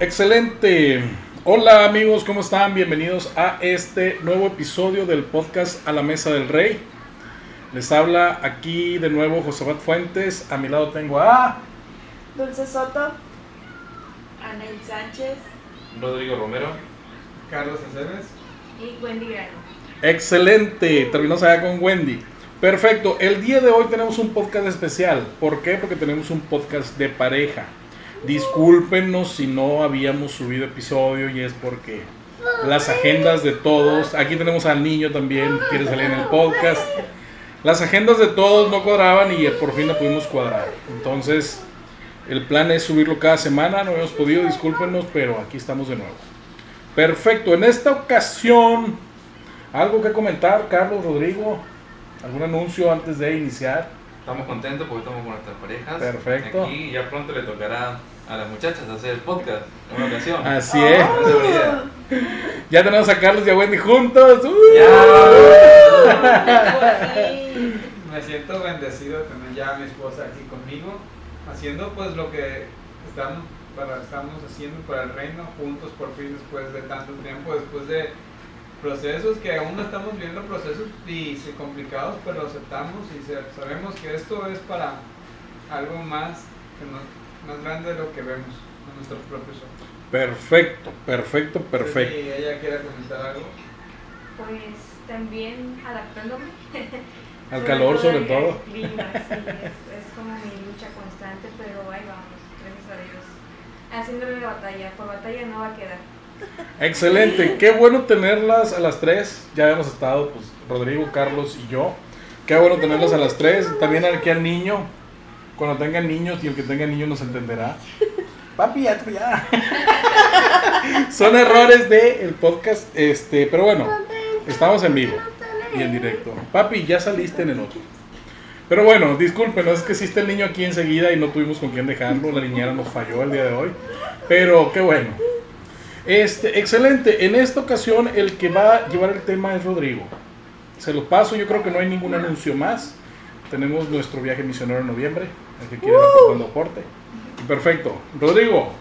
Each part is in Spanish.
Excelente. Hola amigos, ¿cómo están? Bienvenidos a este nuevo episodio del podcast A la Mesa del Rey. Les habla aquí de nuevo Josafat Fuentes. A mi lado tengo a... Dulce Soto. Anel Sánchez Rodrigo Romero. Carlos Aceves. y Wendy Grano. Excelente. Terminamos allá con Wendy. Perfecto. El día de hoy tenemos un podcast especial. ¿Por qué? Porque tenemos un podcast de pareja. Discúlpenos si no habíamos subido episodio y es porque las agendas de todos. Aquí tenemos al niño también, quiere salir en el podcast. Las agendas de todos no cuadraban y por fin la pudimos cuadrar. Entonces, el plan es subirlo cada semana. No hemos podido, discúlpenos, pero aquí estamos de nuevo. Perfecto. En esta ocasión, algo que comentar, Carlos, Rodrigo. ¿Algún anuncio antes de iniciar? Estamos contentos porque estamos con nuestras parejas. Perfecto. Aquí ya pronto le tocará a las muchachas hacer el podcast en una ocasión. Así es. Con seguridad. Ya tenemos a Carlos y a Wendy juntos. ¡Uh! Me siento bendecido de tener ya a mi esposa aquí conmigo, haciendo pues lo que estamos, para, estamos haciendo para el reino juntos por fin después de tanto tiempo, después de procesos que aún no estamos viendo procesos y complicados, pero aceptamos y se- sabemos que esto es para algo más, que más grande de lo que vemos con nuestros propios ojos. Perfecto, perfecto, perfecto. Y ella quiere comentar algo. Pues también adaptándome. Al calor sobre todo. clima, sí, es, es como mi lucha constante, pero ahí vamos, gracias a Dios. Haciéndole la batalla, por batalla no va a quedar. Excelente, qué bueno tenerlas a las tres. Ya hemos estado, pues, Rodrigo, Carlos y yo. Qué bueno tenerlas a las tres. También aquí al niño. Cuando tengan niños y el que tenga niños nos entenderá. Papi, ya, ya. Son errores del podcast, este, pero bueno, estamos en vivo y en directo. Papi, ya saliste en el otro. Pero bueno, disculpen, es que sí el niño aquí enseguida y no tuvimos con quién dejarlo. La niñera nos falló el día de hoy. Pero qué bueno. Este, excelente. En esta ocasión el que va a llevar el tema es Rodrigo. Se lo paso, yo creo que no hay ningún anuncio más. Tenemos nuestro viaje misionero en noviembre, el que quiere aportando aporte. Perfecto. Rodrigo,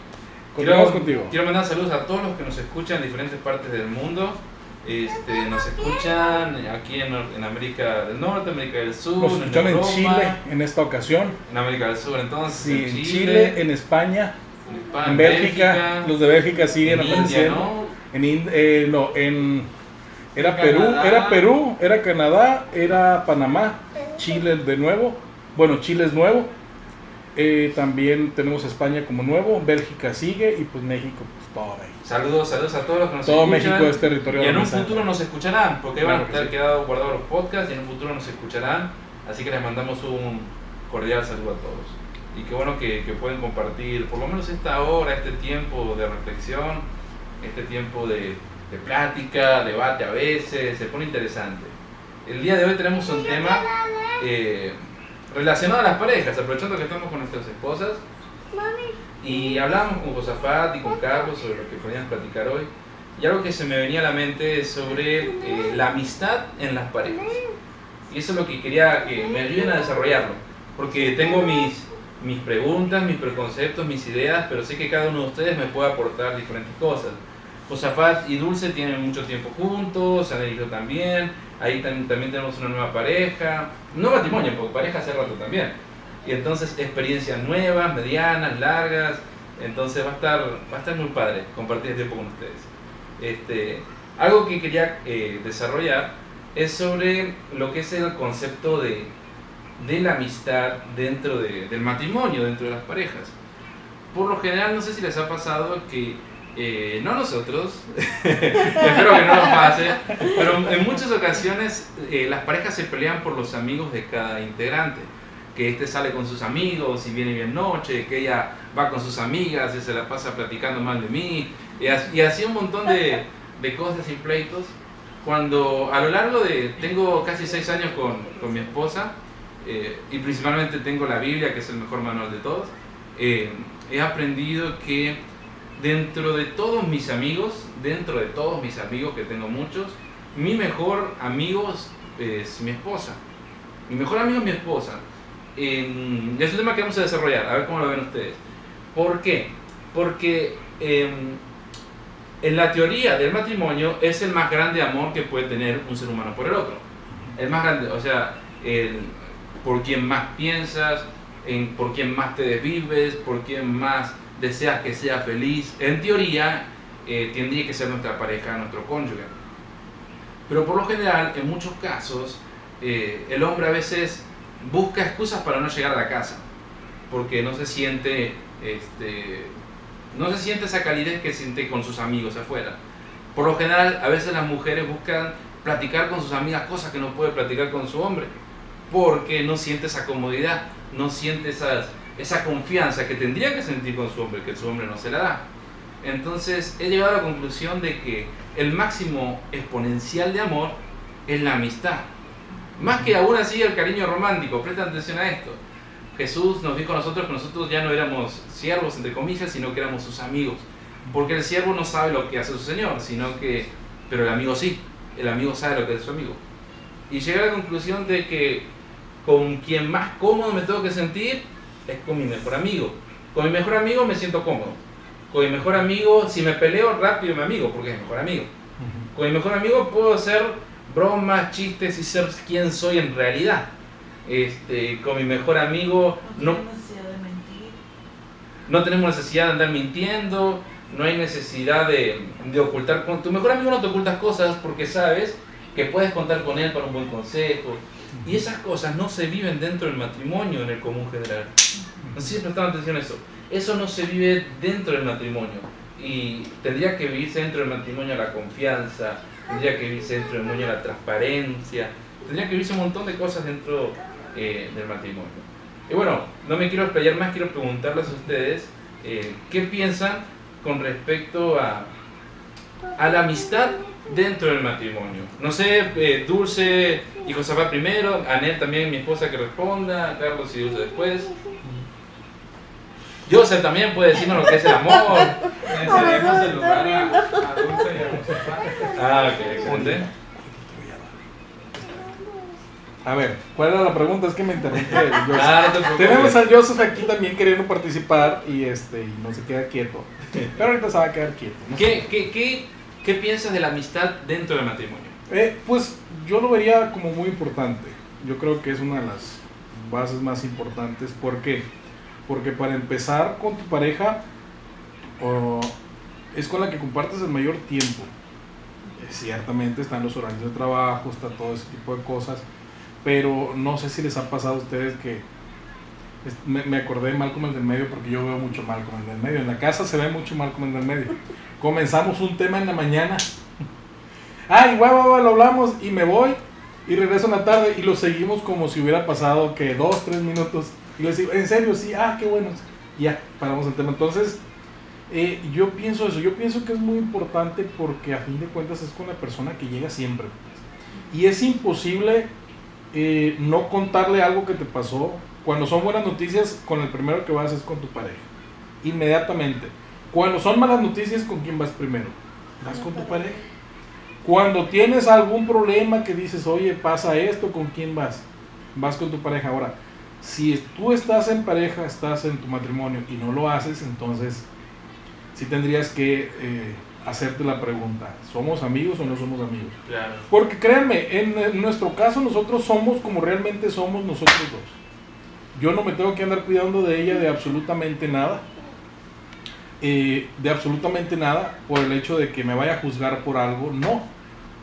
continuamos contigo. quiero mandar saludos a todos los que nos escuchan en diferentes partes del mundo. Este, nos escuchan aquí en, en América del Norte, América del Sur, Nos escuchan en Europa, Chile en esta ocasión. en América del Sur, entonces Sí, en en Chile, Chile, en España, en, en Bélgica. Los de Bélgica siguen en India, apareciendo. ¿no? En eh, no, en era Canadá. Perú, era Perú, era Canadá, era Panamá, Chile de nuevo. Bueno, Chile es nuevo. Eh, también tenemos España como nuevo, Bélgica sigue y pues México pues todo ahí. Saludos, saludos a todos los que nos Todo escuchan. México es territorio Y en un futuro nos escucharán, porque van a Claro que estar sí. quedados guardados los podcasts y en un futuro nos escucharán. Así que les mandamos un cordial saludo a todos. Y qué bueno que, que pueden compartir por lo menos esta hora, este tiempo de reflexión, este tiempo de, de plática, debate a veces, se pone interesante. El día de hoy tenemos un tema eh, relacionado a las parejas, aprovechando que estamos con nuestras esposas. Y hablábamos con Josafat y con Carlos sobre lo que podíamos platicar hoy. Y algo que se me venía a la mente es sobre eh, la amistad en las parejas. Y eso es lo que quería que me ayuden a desarrollarlo. Porque tengo mis, mis preguntas, mis preconceptos, mis ideas, pero sé que cada uno de ustedes me puede aportar diferentes cosas. Josafat y Dulce tienen mucho tiempo juntos, yo también. Ahí tam- también tenemos una nueva pareja. No matrimonio, porque pareja hace rato también. Y entonces experiencias nuevas, medianas, largas. Entonces va a estar, va a estar muy padre compartir el tiempo con ustedes. Este, algo que quería eh, desarrollar es sobre lo que es el concepto de, de la amistad dentro de- del matrimonio, dentro de las parejas. Por lo general, no sé si les ha pasado que, eh, no nosotros, espero que no nos pase, pero en muchas ocasiones eh, las parejas se pelean por los amigos de cada integrante. que este sale con sus amigos y viene bien noche, que ella va con sus amigas y se la pasa platicando mal de mí, y así, un montón de, de cosas y pleitos. Cuando a lo largo de, tengo casi seis años con, con mi esposa, eh, y principalmente tengo la Biblia, que es el mejor manual de todos, eh, he aprendido que dentro de todos mis amigos, dentro de todos mis amigos, que tengo muchos, mi mejor amigo es mi esposa. Mi mejor amigo es mi esposa. Eh, es un tema que vamos a desarrollar, a ver cómo lo ven ustedes. ¿Por qué? Porque em, en la teoría del matrimonio es el más grande amor que puede tener un ser humano por el otro. El más grande, o sea, el, por quien más piensas, en, por quien más te desvives, por quien más deseas que sea feliz. En teoría, eh, tendría que ser nuestra pareja, nuestro cónyuge. Pero por lo general, en muchos casos, eh, el hombre a veces busca excusas para no llegar a la casa, porque no se siente, este, no se siente esa calidez que siente con sus amigos afuera. Por lo general, a veces las mujeres buscan platicar con sus amigas cosas que no puede platicar con su hombre, porque no siente esa comodidad, no siente esa confianza que tendría que sentir con su hombre, que su hombre no se la da. Entonces he llegado a la conclusión de que el máximo exponencial de amor es la amistad. Más que aún así el cariño romántico, presten atención a esto. Jesús nos dijo a nosotros que nosotros ya no éramos siervos, entre comillas, sino que éramos sus amigos. Porque el siervo no sabe lo que hace su Señor, sino que, pero el amigo sí, el amigo sabe lo que es su amigo. Y llegué a la conclusión de que con quien más cómodo me tengo que sentir es con mi mejor amigo. Con mi mejor amigo me siento cómodo. Con mi mejor amigo, si me peleo rápido, mi amigo, porque es mi mejor amigo. Con mi mejor amigo puedo hacer bromas, chistes y ser quien soy en realidad. Este, con mi mejor amigo no, No tenemos necesidad de mentir. no tenemos necesidad de andar mintiendo, no hay necesidad de, de ocultar. Con tu mejor amigo no te ocultas cosas porque sabes que puedes contar con él para un buen consejo. Y esas cosas no se viven dentro del matrimonio en el común general. No sé si prestaron atención a eso. Eso no se vive dentro del matrimonio. Y tendría que vivirse dentro del matrimonio la confianza, tendría que vivirse dentro del matrimonio la transparencia, tendría que vivirse un montón de cosas dentro eh, del matrimonio. Y bueno, no me quiero explayar más, quiero preguntarles a ustedes eh, qué piensan con respecto a, a la amistad dentro del matrimonio. No sé, eh, Dulce y Josafat primero, Anel también, mi esposa que responda, Carlos y Dulce después. Joseph también puede decirnos lo que es el amor. Le cedemos el lugar a, a Dulce y a Josefat. Ah, ok, excelente. A ver, ¿cuál era la pregunta? Es que me interrumpe. el Joseph. Ah, no te preocupes. Tenemos al Joseph aquí también queriendo participar y este y no se queda quieto. Pero ahorita se va a quedar quieto. ¿no? ¿Qué, qué, qué, qué piensas de la amistad dentro del matrimonio? Eh, pues yo lo vería como muy importante. Yo creo que es una de las bases más importantes. ¿Por qué? Porque para empezar con tu pareja o, es con la que compartes el mayor tiempo. Ciertamente están los horarios de trabajo, está todo ese tipo de cosas. Pero no sé si les ha pasado a ustedes que me, acordé de Malcolm el del medio porque yo veo mucho Malcolm el del medio. En la casa se ve mucho Malcolm el del medio. Comenzamos un tema en la mañana Ay, guau, guau, guau, lo hablamos y me voy y regreso en la tarde y lo seguimos como si hubiera pasado que dos, tres minutos. Y les digo, en serio, sí, ah, qué bueno. Ya, paramos el tema. Entonces, eh, yo pienso eso, yo pienso que es muy importante porque a fin de cuentas es con la persona que llega siempre. Y es imposible eh, no contarle algo que te pasó. Cuando son buenas noticias, con el primero que vas es con tu pareja. Inmediatamente. Cuando son malas noticias, ¿con quién vas primero? Vas con tu pareja. Cuando tienes algún problema que dices, oye, pasa esto, ¿con quién vas? Vas con tu pareja. Ahora, si tú estás en pareja, estás en tu matrimonio y no lo haces, entonces sí tendrías que eh, hacerte la pregunta, ¿somos amigos o no somos amigos? Claro. Porque créanme, en, en nuestro caso nosotros somos como realmente somos nosotros dos. Yo no me tengo que andar cuidando de ella de absolutamente nada. eh, de absolutamente nada por el hecho de que me vaya a juzgar por algo. No.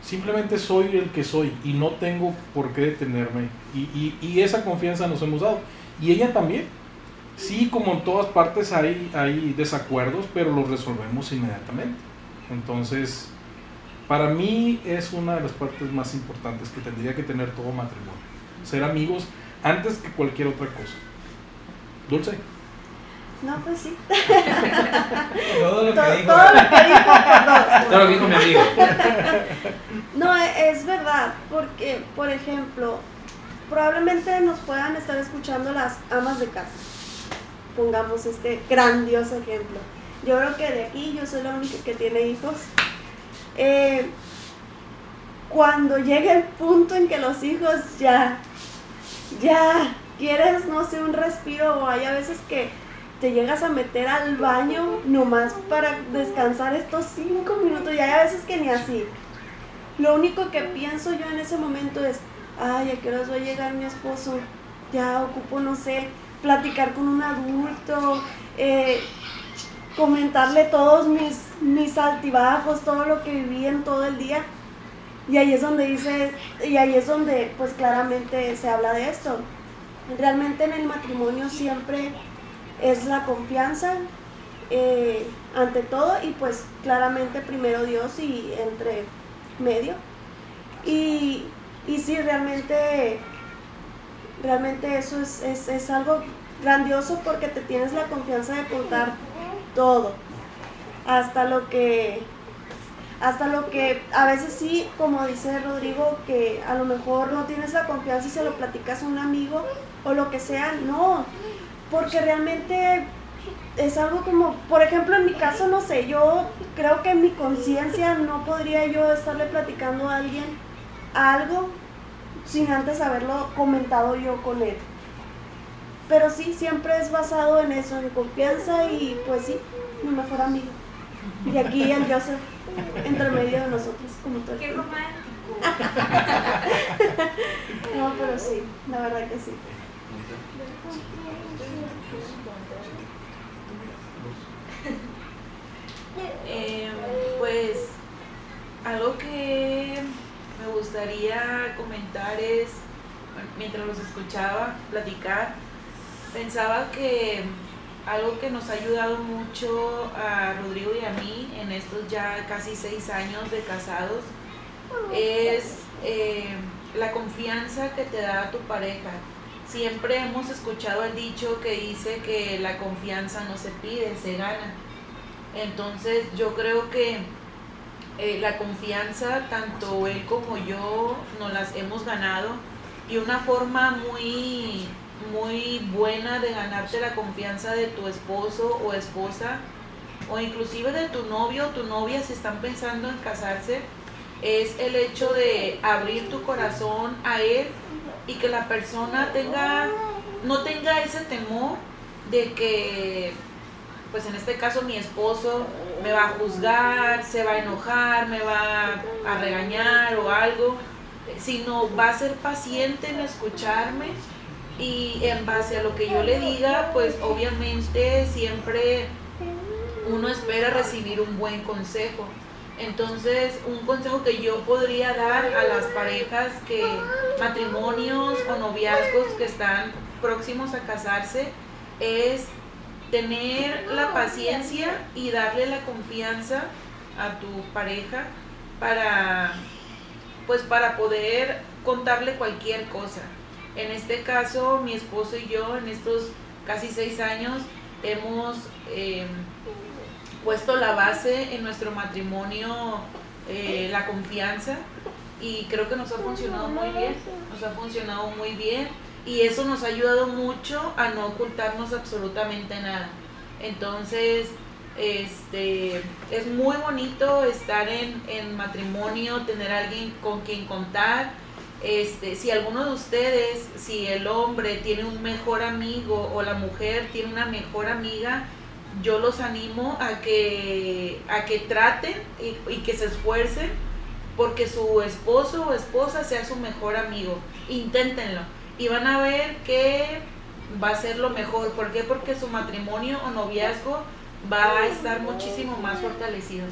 Simplemente soy el que soy y no tengo por qué detenerme. Y, y- esa confianza nos hemos dado. Y ella también. Sí, como en todas partes hay, hay desacuerdos, pero los resolvemos inmediatamente. Entonces, para mí es una de las partes más importantes que tendría que tener todo matrimonio. Ser amigos, antes que cualquier otra cosa. Dulce. No, pues sí. Todo lo que dijo. todo lo que dijo Carlos. Todo lo que dijo mi amigo. No, e- es verdad, porque, por ejemplo, probablemente nos puedan estar escuchando las amas de casa. Pongamos este grandioso ejemplo. Yo creo que de aquí yo soy la única que tiene hijos. Eh, cuando llega el punto en que los hijos ya, ya quieres, no sé, un respiro o hay a veces que te llegas a meter al baño nomás para descansar estos cinco minutos y hay a veces que ni así. Lo único que pienso yo en ese momento es, ay, ¿a qué horas va a llegar mi esposo? Ya ocupo, no sé, platicar con un adulto, eh, comentarle todos mis, mis altibajos, todo lo que viví en todo el día. Y ahí es donde dice, y ahí es donde pues claramente se habla de esto. Realmente en el matrimonio siempre es la confianza eh, ante todo y pues claramente primero Dios y entre medio. Y, y sí, realmente, realmente eso es, es, es algo grandioso porque te tienes la confianza de contar todo. Hasta lo que, hasta lo que a veces sí, como dice Rodrigo, que a lo mejor no tienes la confianza y se lo platicas a un amigo o lo que sea, no, porque realmente es algo como, por ejemplo, en mi caso, no sé, yo creo que en mi conciencia no podría yo estarle platicando a alguien algo sin antes haberlo comentado yo con él. Pero sí, siempre es basado en eso, en confianza y pues sí, mi mejor amigo. Y aquí el Joseph, entre medio de nosotros, como todo Qué romántico. No, pero sí, la verdad que sí. Eh, pues algo que me gustaría comentar es, mientras los escuchaba platicar, pensaba que algo que nos ha ayudado mucho a Rodrigo y a mí en estos ya casi seis años de casados es eh, la confianza que te da tu pareja. Siempre hemos escuchado el dicho que dice que la confianza no se pide, se gana. Entonces yo creo que eh, la confianza, tanto él como yo, nos las hemos ganado. Y una forma muy, muy buena de ganarte la confianza de tu esposo o esposa o inclusive de tu novio o tu novia si están pensando en casarse es el hecho de abrir tu corazón a él y que la persona tenga no tenga ese temor de que pues en este caso mi esposo me va a juzgar, se va a enojar, me va a regañar o algo, sino va a ser paciente en escucharme y en base a lo que yo le diga, pues obviamente siempre uno espera recibir un buen consejo. Entonces, un consejo que yo podría dar a las parejas que matrimonios o noviazgos que están próximos a casarse es tener la paciencia y darle la confianza a tu pareja para pues para poder contarle cualquier cosa. En este caso, mi esposo y yo en estos casi seis años hemos eh, puesto la base en nuestro matrimonio, eh, la confianza, y creo que nos ha funcionado muy bien, nos ha funcionado muy bien, y eso nos ha ayudado mucho a no ocultarnos absolutamente nada. Entonces, este, es muy bonito estar en, en matrimonio, tener alguien con quien contar. Este, si alguno de ustedes, si el hombre tiene un mejor amigo o la mujer tiene una mejor amiga, yo los animo a que, a que traten y, y que se esfuercen porque su esposo o esposa sea su mejor amigo. Inténtenlo y van a ver que va a ser lo mejor. ¿Por qué? Porque su matrimonio o noviazgo va a estar muchísimo más fortalecido.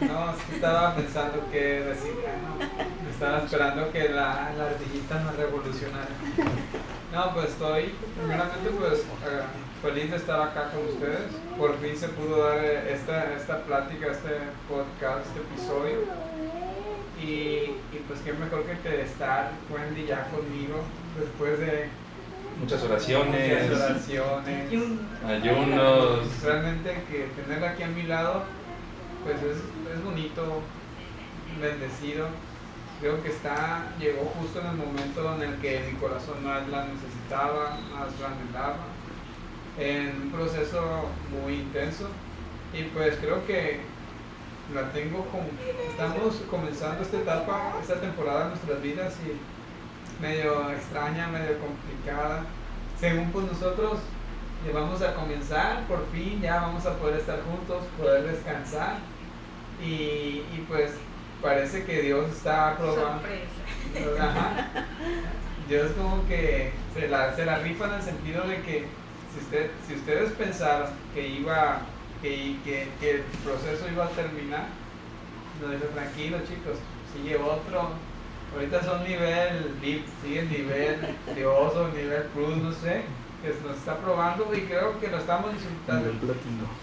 No, es que estaba pensando que decir, ah, no, estaba esperando que la, la ardillita me revolucionara. No, pues estoy, primeramente pues eh, feliz de estar acá con ustedes. Por fin se pudo dar eh, esta, esta plática, este podcast, este episodio. Y, y pues qué mejor que estar Wendy ya conmigo después de Muchas oraciones, muchas oraciones. ayunos. Realmente que tenerla aquí a mi lado, pues es, es bonito, bendecido. Creo que está, llegó justo en el momento en el que mi corazón más la necesitaba, más la anhelaba, en un proceso muy intenso. Y pues creo que la tengo como, estamos comenzando esta etapa, esta temporada de nuestras vidas y medio extraña, medio complicada. Según pues nosotros ya vamos a comenzar, por fin ya vamos a poder estar juntos, poder descansar y, y pues parece que Dios está probando. Sorpresa. Ajá. Dios como que se la, se la rifa en el sentido de que si, usted, si ustedes pensaron que iba que, que, que el proceso iba a terminar, nos dice tranquilo chicos, sigue otro, ahorita son nivel VIP, sigue nivel Dios o nivel Cruz, no sé, que nos está probando y creo que lo estamos disfrutando. Nivel platino.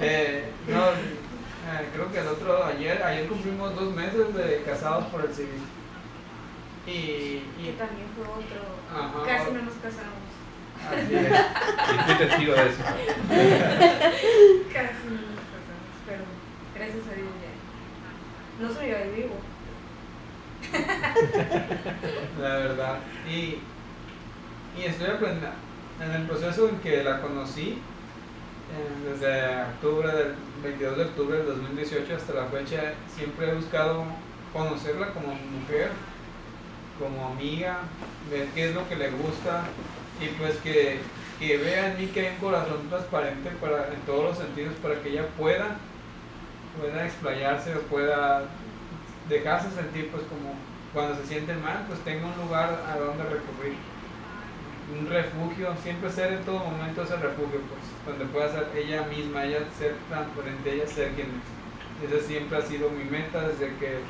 Eh, eh, no, eh, creo que el otro, ayer, ayer cumplimos dos meses de casados por el civil. Y, Y también fue otro. Ajá. Casi no nos casamos. así es. Y fui testigo de eso. Casi no nos casamos. Pero gracias a Dios ya. No soy yo ahí vivo. la verdad. Y, y estoy aprendiendo, en el proceso en que la conocí, eh, desde octubre del 22 de octubre del 2018 hasta la fecha, siempre he buscado conocerla como mujer, como amiga, ver qué es lo que le gusta y pues que, que vea en mí que hay un corazón transparente para, en todos los sentidos para que ella pueda, pueda explayarse pueda dejarse sentir pues como cuando se siente mal pues tenga un lugar a donde recurrir un refugio siempre ser en todo momento ese refugio pues donde pueda ser ella misma ella ser transparente ella ser quien es esa siempre ha sido mi meta desde que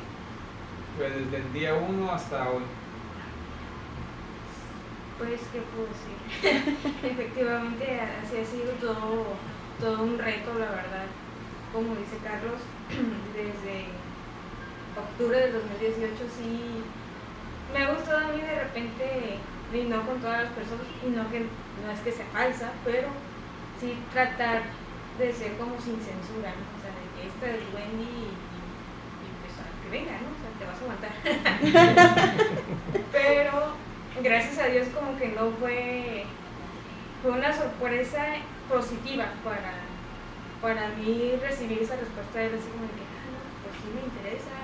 pues desde el día uno hasta hoy Pues, ¿qué puedo decir? Efectivamente, así ha sido todo, todo un reto, la verdad. Como dice Carlos, desde octubre del 2018 sí me ha gustado a mí de repente, y no con todas las personas, y no, que, no es que sea falsa, pero sí tratar de ser como sin censura, ¿no? O sea, de que esta es Wendy y, y pues a que venga, ¿no? O sea, te vas a aguantar. pero gracias a Dios como que no fue fue una sorpresa positiva para para mí recibir esa respuesta de él como que ah, no, pues sí me interesa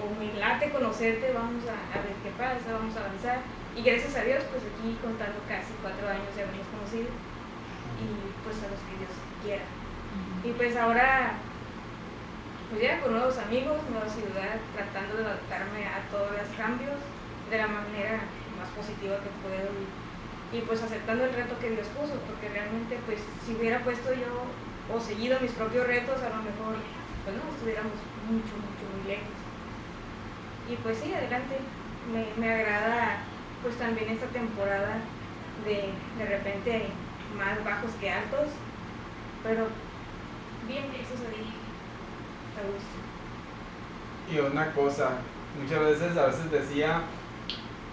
o, me late conocerte vamos a, a ver qué pasa vamos a avanzar. Y gracias a Dios pues aquí contando casi cuatro años ya hemos conocido y pues a los que Dios quiera. Y pues ahora pues ya con nuevos amigos nueva ciudad tratando de adaptarme a todos los cambios de la manera más positiva que puedo y, y, pues aceptando el reto que Dios puso, porque realmente pues si hubiera puesto yo o seguido mis propios retos, a lo mejor pues no estuviéramos mucho, mucho, muy lejos. Y pues sí, adelante, me, me agrada pues también esta temporada de de repente más bajos que altos, pero bien, eso se a gusto. y una cosa muchas veces a veces decía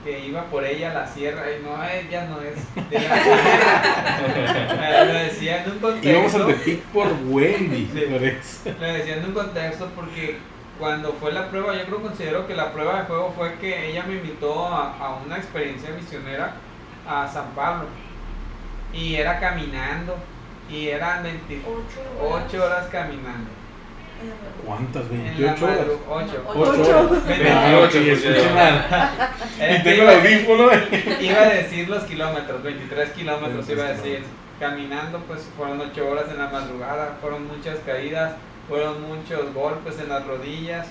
que iba por ella a la sierra y no ella no es de la sierra lo decía en un contexto Íbamos al de Pic por Wendy. Sí. Le decía en un contexto porque cuando fue la prueba, yo creo considero que la prueba de fuego fue que ella me invitó a, a una experiencia misionera a San Pablo. Y era caminando. Y eran 28 Ocho horas. horas caminando. ¿Cuántas? En la 28 horas. madru- ocho. Ocho. Ocho. 28, y tengo el audífono. Iba a decir los kilómetros, 23 kilómetros 23 iba a decir. kilómetros. Caminando, pues fueron 8 horas en la madrugada, fueron muchas caídas, fueron muchos golpes en las rodillas,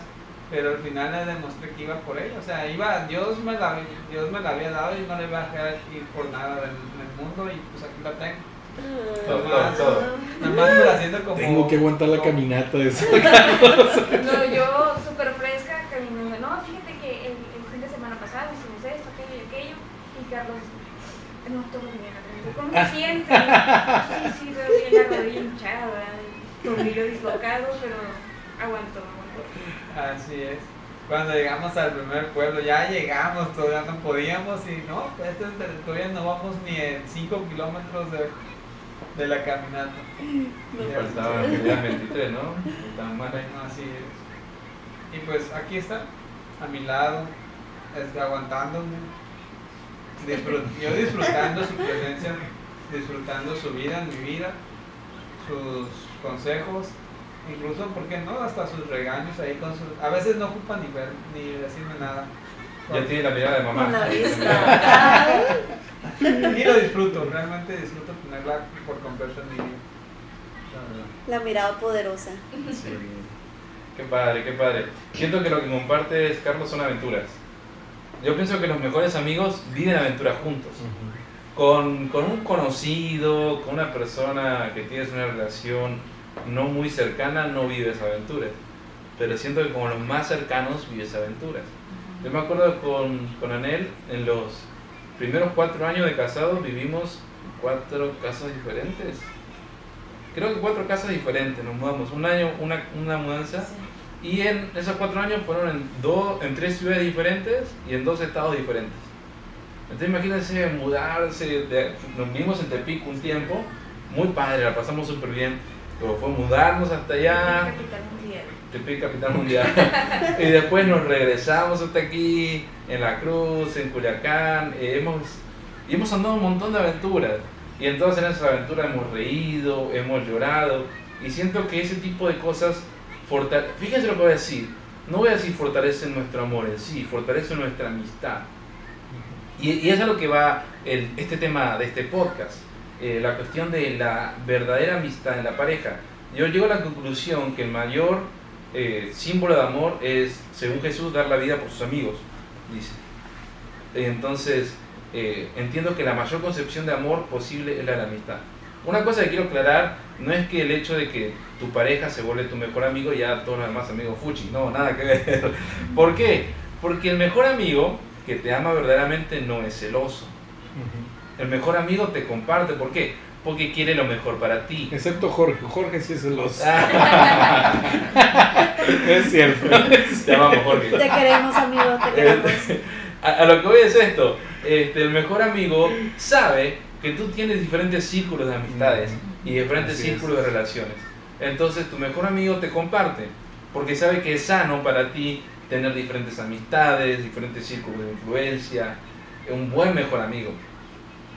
pero al final le demostré que iba por ella. O sea, iba, Dios me la, Dios me la había dado y no le iba a dejar ir por nada del, del mundo y pues aquí la tengo. Todo, todo, todo. Nada más me la siento como. Tengo que aguantar la caminata de eso. No, yo súper fresca caminando. No, fíjate que el, el fin de semana pasado hicimos esto, aquello y aquello. Y Carlos, no, todo bien. ¿Cómo te sientes? Sí, sí, veo bien la rodilla hinchada, tobillo dislocado, pero aguantó, aguantó. Así es. Cuando llegamos al primer pueblo, ya llegamos, todavía no podíamos y no, este es- todavía no vamos ni en 5 kilómetros de, de la caminata. Ya. faltaba el día 23, ¿no? Tan mal. Bueno, así es. Y pues aquí está, a mi lado, este, aguantándome. Disfrut- yo disfrutando su presencia, disfrutando su vida, mi vida, sus consejos, incluso, ¿por qué no? Hasta sus regaños ahí con sus... A veces no ocupan ni ver, ni decirme nada. Ya tiene la mirada de mamá. Con la vista. Y lo disfruto, realmente disfruto tenerla por completo en mi vida. La mirada poderosa. Sí. Qué padre, qué padre. Siento que lo que compartes, Carlos, son aventuras. Yo pienso que los mejores amigos viven aventuras juntos. Con, con un conocido, con una persona que tienes una relación no muy cercana, no vives aventuras. Pero siento que con los más cercanos vives aventuras. Yo me acuerdo con, con Anel, en los primeros cuatro años de casados vivimos cuatro casas diferentes. Creo que cuatro casas diferentes, nos mudamos. Un año, una, una mudanza. Y en esos cuatro años fueron en, dos, en tres ciudades diferentes y en dos estados diferentes. Entonces imagínense mudarse, de- nos vimos en Tepic un tiempo, muy padre, la pasamos súper bien, pero fue mudarnos hasta allá, Capital mundial. Tepic capital mundial, y después nos regresamos hasta aquí, en La Cruz, en Culiacán, eh, hemos, y hemos andado un montón de aventuras, y en todas esas aventuras hemos reído, hemos llorado, y siento que ese tipo de cosas, fortale- fíjense lo que voy a decir, no voy a decir fortalecen nuestro amor en sí, fortalecen nuestra amistad. Y, y eso es lo que va el- este tema de este podcast, eh, la cuestión de la verdadera amistad en la pareja. Yo llego a la conclusión que el mayor eh, símbolo de amor es, según Jesús, dar la vida por sus amigos, dice. Entonces, eh, entiendo que la mayor concepción de amor posible es la de la amistad. Una cosa que quiero aclarar, no es que el hecho de que tu pareja se vuelve tu mejor amigo y ya todos los demás amigos fuchi, no, nada que ver. ¿Por qué? Porque el mejor amigo que te ama verdaderamente no es celoso. El mejor amigo te comparte, ¿por qué? Porque quiere lo mejor para ti. Excepto Jorge. Jorge sí es celoso. Ah, es cierto. Te amamos, Jorge. Te queremos, amigo, te queremos. A, a lo que voy es esto, este, el mejor amigo sabe que tú tienes diferentes círculos de amistades y diferentes Así es. círculos de relaciones. Entonces tu mejor amigo te comparte, porque sabe que es sano para ti tener diferentes amistades, diferentes círculos de influencia, un buen mejor amigo.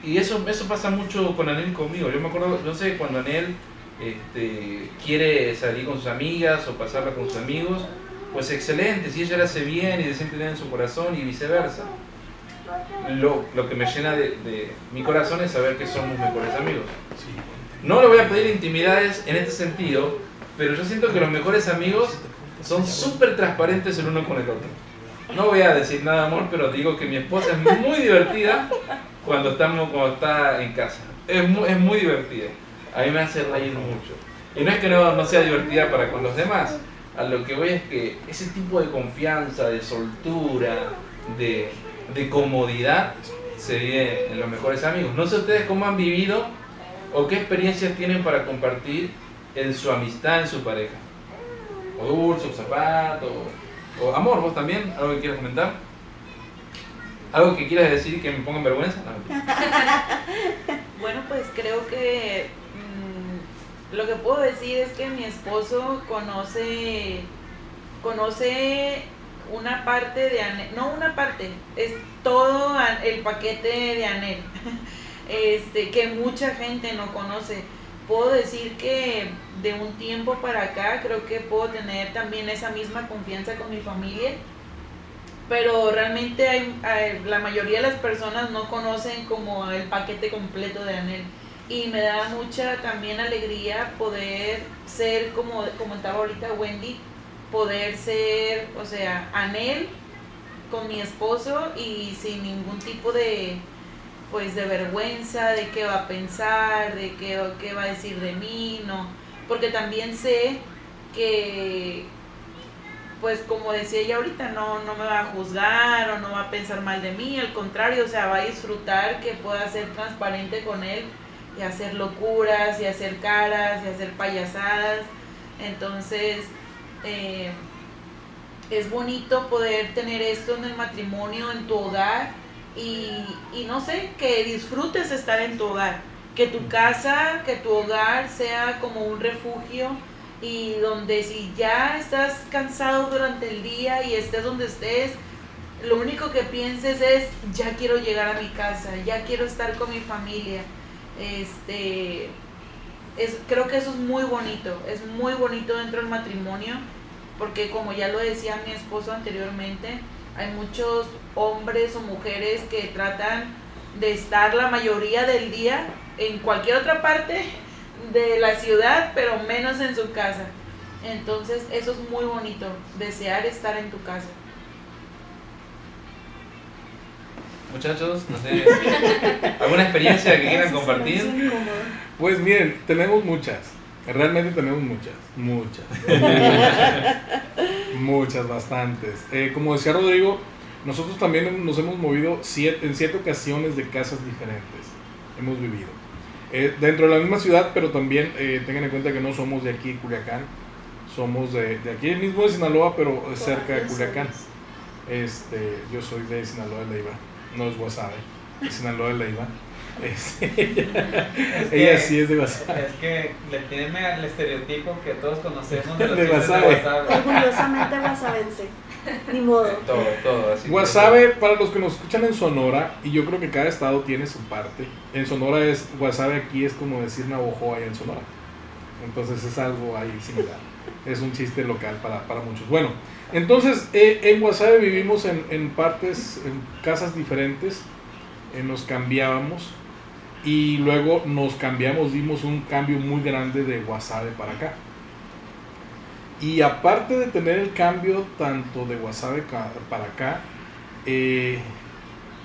Y eso, eso pasa mucho con Anel y conmigo. Yo me acuerdo, yo sé cuando Anel este, quiere salir con sus amigas o pasarla con sus amigos, pues excelente, si ella lo hace bien y se siente bien en su corazón y viceversa. Lo, lo que me llena de, de mi corazón es saber que somos mejores amigos. No le voy a pedir intimidades en este sentido, pero yo siento que los mejores amigos son súper transparentes el uno con el otro. No voy a decir nada amor, pero digo que mi esposa es muy divertida cuando estamos cuando está en casa. Es muy, es muy divertida. A mí me hace reír mucho. Y no es que no, no sea divertida para con los demás. A lo que voy es que ese tipo de confianza, de soltura, de, de comodidad se vive en los mejores amigos. No sé ustedes cómo han vivido o qué experiencias tienen para compartir en su amistad, en su pareja. O dulce, o zapato, o amor, vos también, algo que quieras comentar. ¿Algo que quieras decir que me ponga en vergüenza? Bueno, pues creo que mm, lo que puedo decir es que mi esposo conoce, conoce una parte de Anel, no una parte, es todo el paquete de Anel, este, que mucha gente no conoce. Puedo decir que de un tiempo para acá creo que puedo tener también esa misma confianza con mi familia pero realmente la mayoría de las personas no conocen como el paquete completo de Anel. Y me da mucha también alegría poder ser como comentaba ahorita Wendy poder ser o sea Anel con mi esposo y sin ningún tipo de pues de vergüenza de qué va a pensar de qué, qué va a decir de mí no porque también sé que pues como decía ella ahorita, no, no me va a juzgar o no va a pensar mal de mí, al contrario, o sea, va a disfrutar que pueda ser transparente con él y hacer locuras y hacer caras y hacer payasadas. Entonces, eh, es bonito poder tener esto en el matrimonio, en tu hogar y, y no sé, que disfrutes estar en tu hogar, que tu casa, que tu hogar sea como un refugio y donde si ya estás cansado durante el día y estés donde estés, lo único que pienses es, ya quiero llegar a mi casa, ya quiero estar con mi familia. Este, es, creo que eso es muy bonito, es muy bonito dentro del matrimonio, porque como ya lo decía mi esposo anteriormente, hay muchos hombres o mujeres que tratan de estar la mayoría del día en cualquier otra parte de la ciudad, pero menos en su casa. Entonces eso es muy bonito, desear estar en tu casa. Muchachos, no sé, ¿alguna experiencia que quieran compartir? Pues miren, tenemos muchas. Realmente tenemos muchas. Muchas. muchas, bastantes. Eh, como decía Rodrigo, nosotros también nos hemos movido siete, en siete ocasiones de casas diferentes. Hemos vivido. Eh, dentro de la misma ciudad, pero también eh, tengan en cuenta que no somos de aquí, Culiacán. Somos de, de aquí mismo de Sinaloa, pero cerca de Culiacán. Este, yo soy de Sinaloa de Leiva no es es Sinaloa de Leiva. Es, ella, Es ella que- sí es de Wasabe. Es que le tienen el estereotipo que todos conocemos de los De wasabi. Orgullosamente guasabense. Ni modo. Todo, todo así. Wasabe, para los que nos escuchan en Sonora, y yo creo que cada estado tiene su parte. En Sonora es, Wasabe aquí es como decir Navajo allá en Sonora. Entonces es algo ahí similar. Es un chiste local para, para muchos. Bueno, entonces eh, en Wasabe vivimos en, en partes, en casas diferentes. eh, nos cambiábamos. Y luego nos cambiamos, dimos un cambio muy grande de Wasabe para acá. Y aparte de tener el cambio tanto de Wasabe para acá, eh,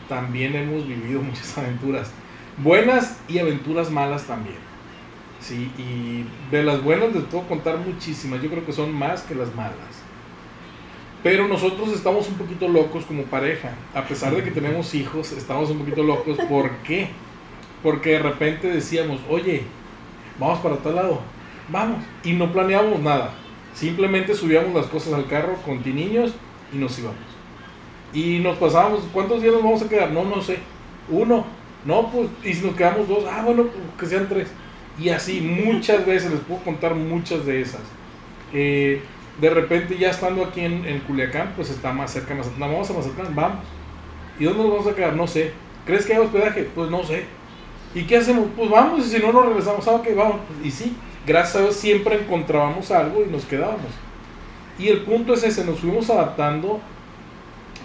también hemos vivido muchas aventuras. Buenas y aventuras malas también. Sí, y de las buenas les puedo contar muchísimas. Yo creo que son más que las malas. Pero nosotros estamos un poquito locos como pareja. A pesar de que tenemos hijos, estamos un poquito locos. ¿Por qué? Porque de repente decíamos, oye, vamos para tal lado. Vamos. Y no planeamos nada. Simplemente subíamos las cosas al carro con ti niños y nos íbamos. Y nos pasábamos, ¿cuántos días nos vamos a quedar? No, no sé. Uno. No, pues, y si nos quedamos dos, ah, bueno, pues, que sean tres. Y así, muchas veces, les puedo contar muchas de esas. Eh, de repente, ya estando aquí en, Culiacán, pues está más cerca Mazatlán. Vamos a Mazatlán, vamos. ¿Y dónde nos vamos a quedar? No sé. ¿Crees que hay hospedaje? Pues no sé. ¿Y qué hacemos? Pues vamos, y si no nos regresamos, ah, ok, vamos. Y sí, gracias a Dios siempre encontrábamos algo y nos quedábamos. Y el punto es ese, nos fuimos adaptando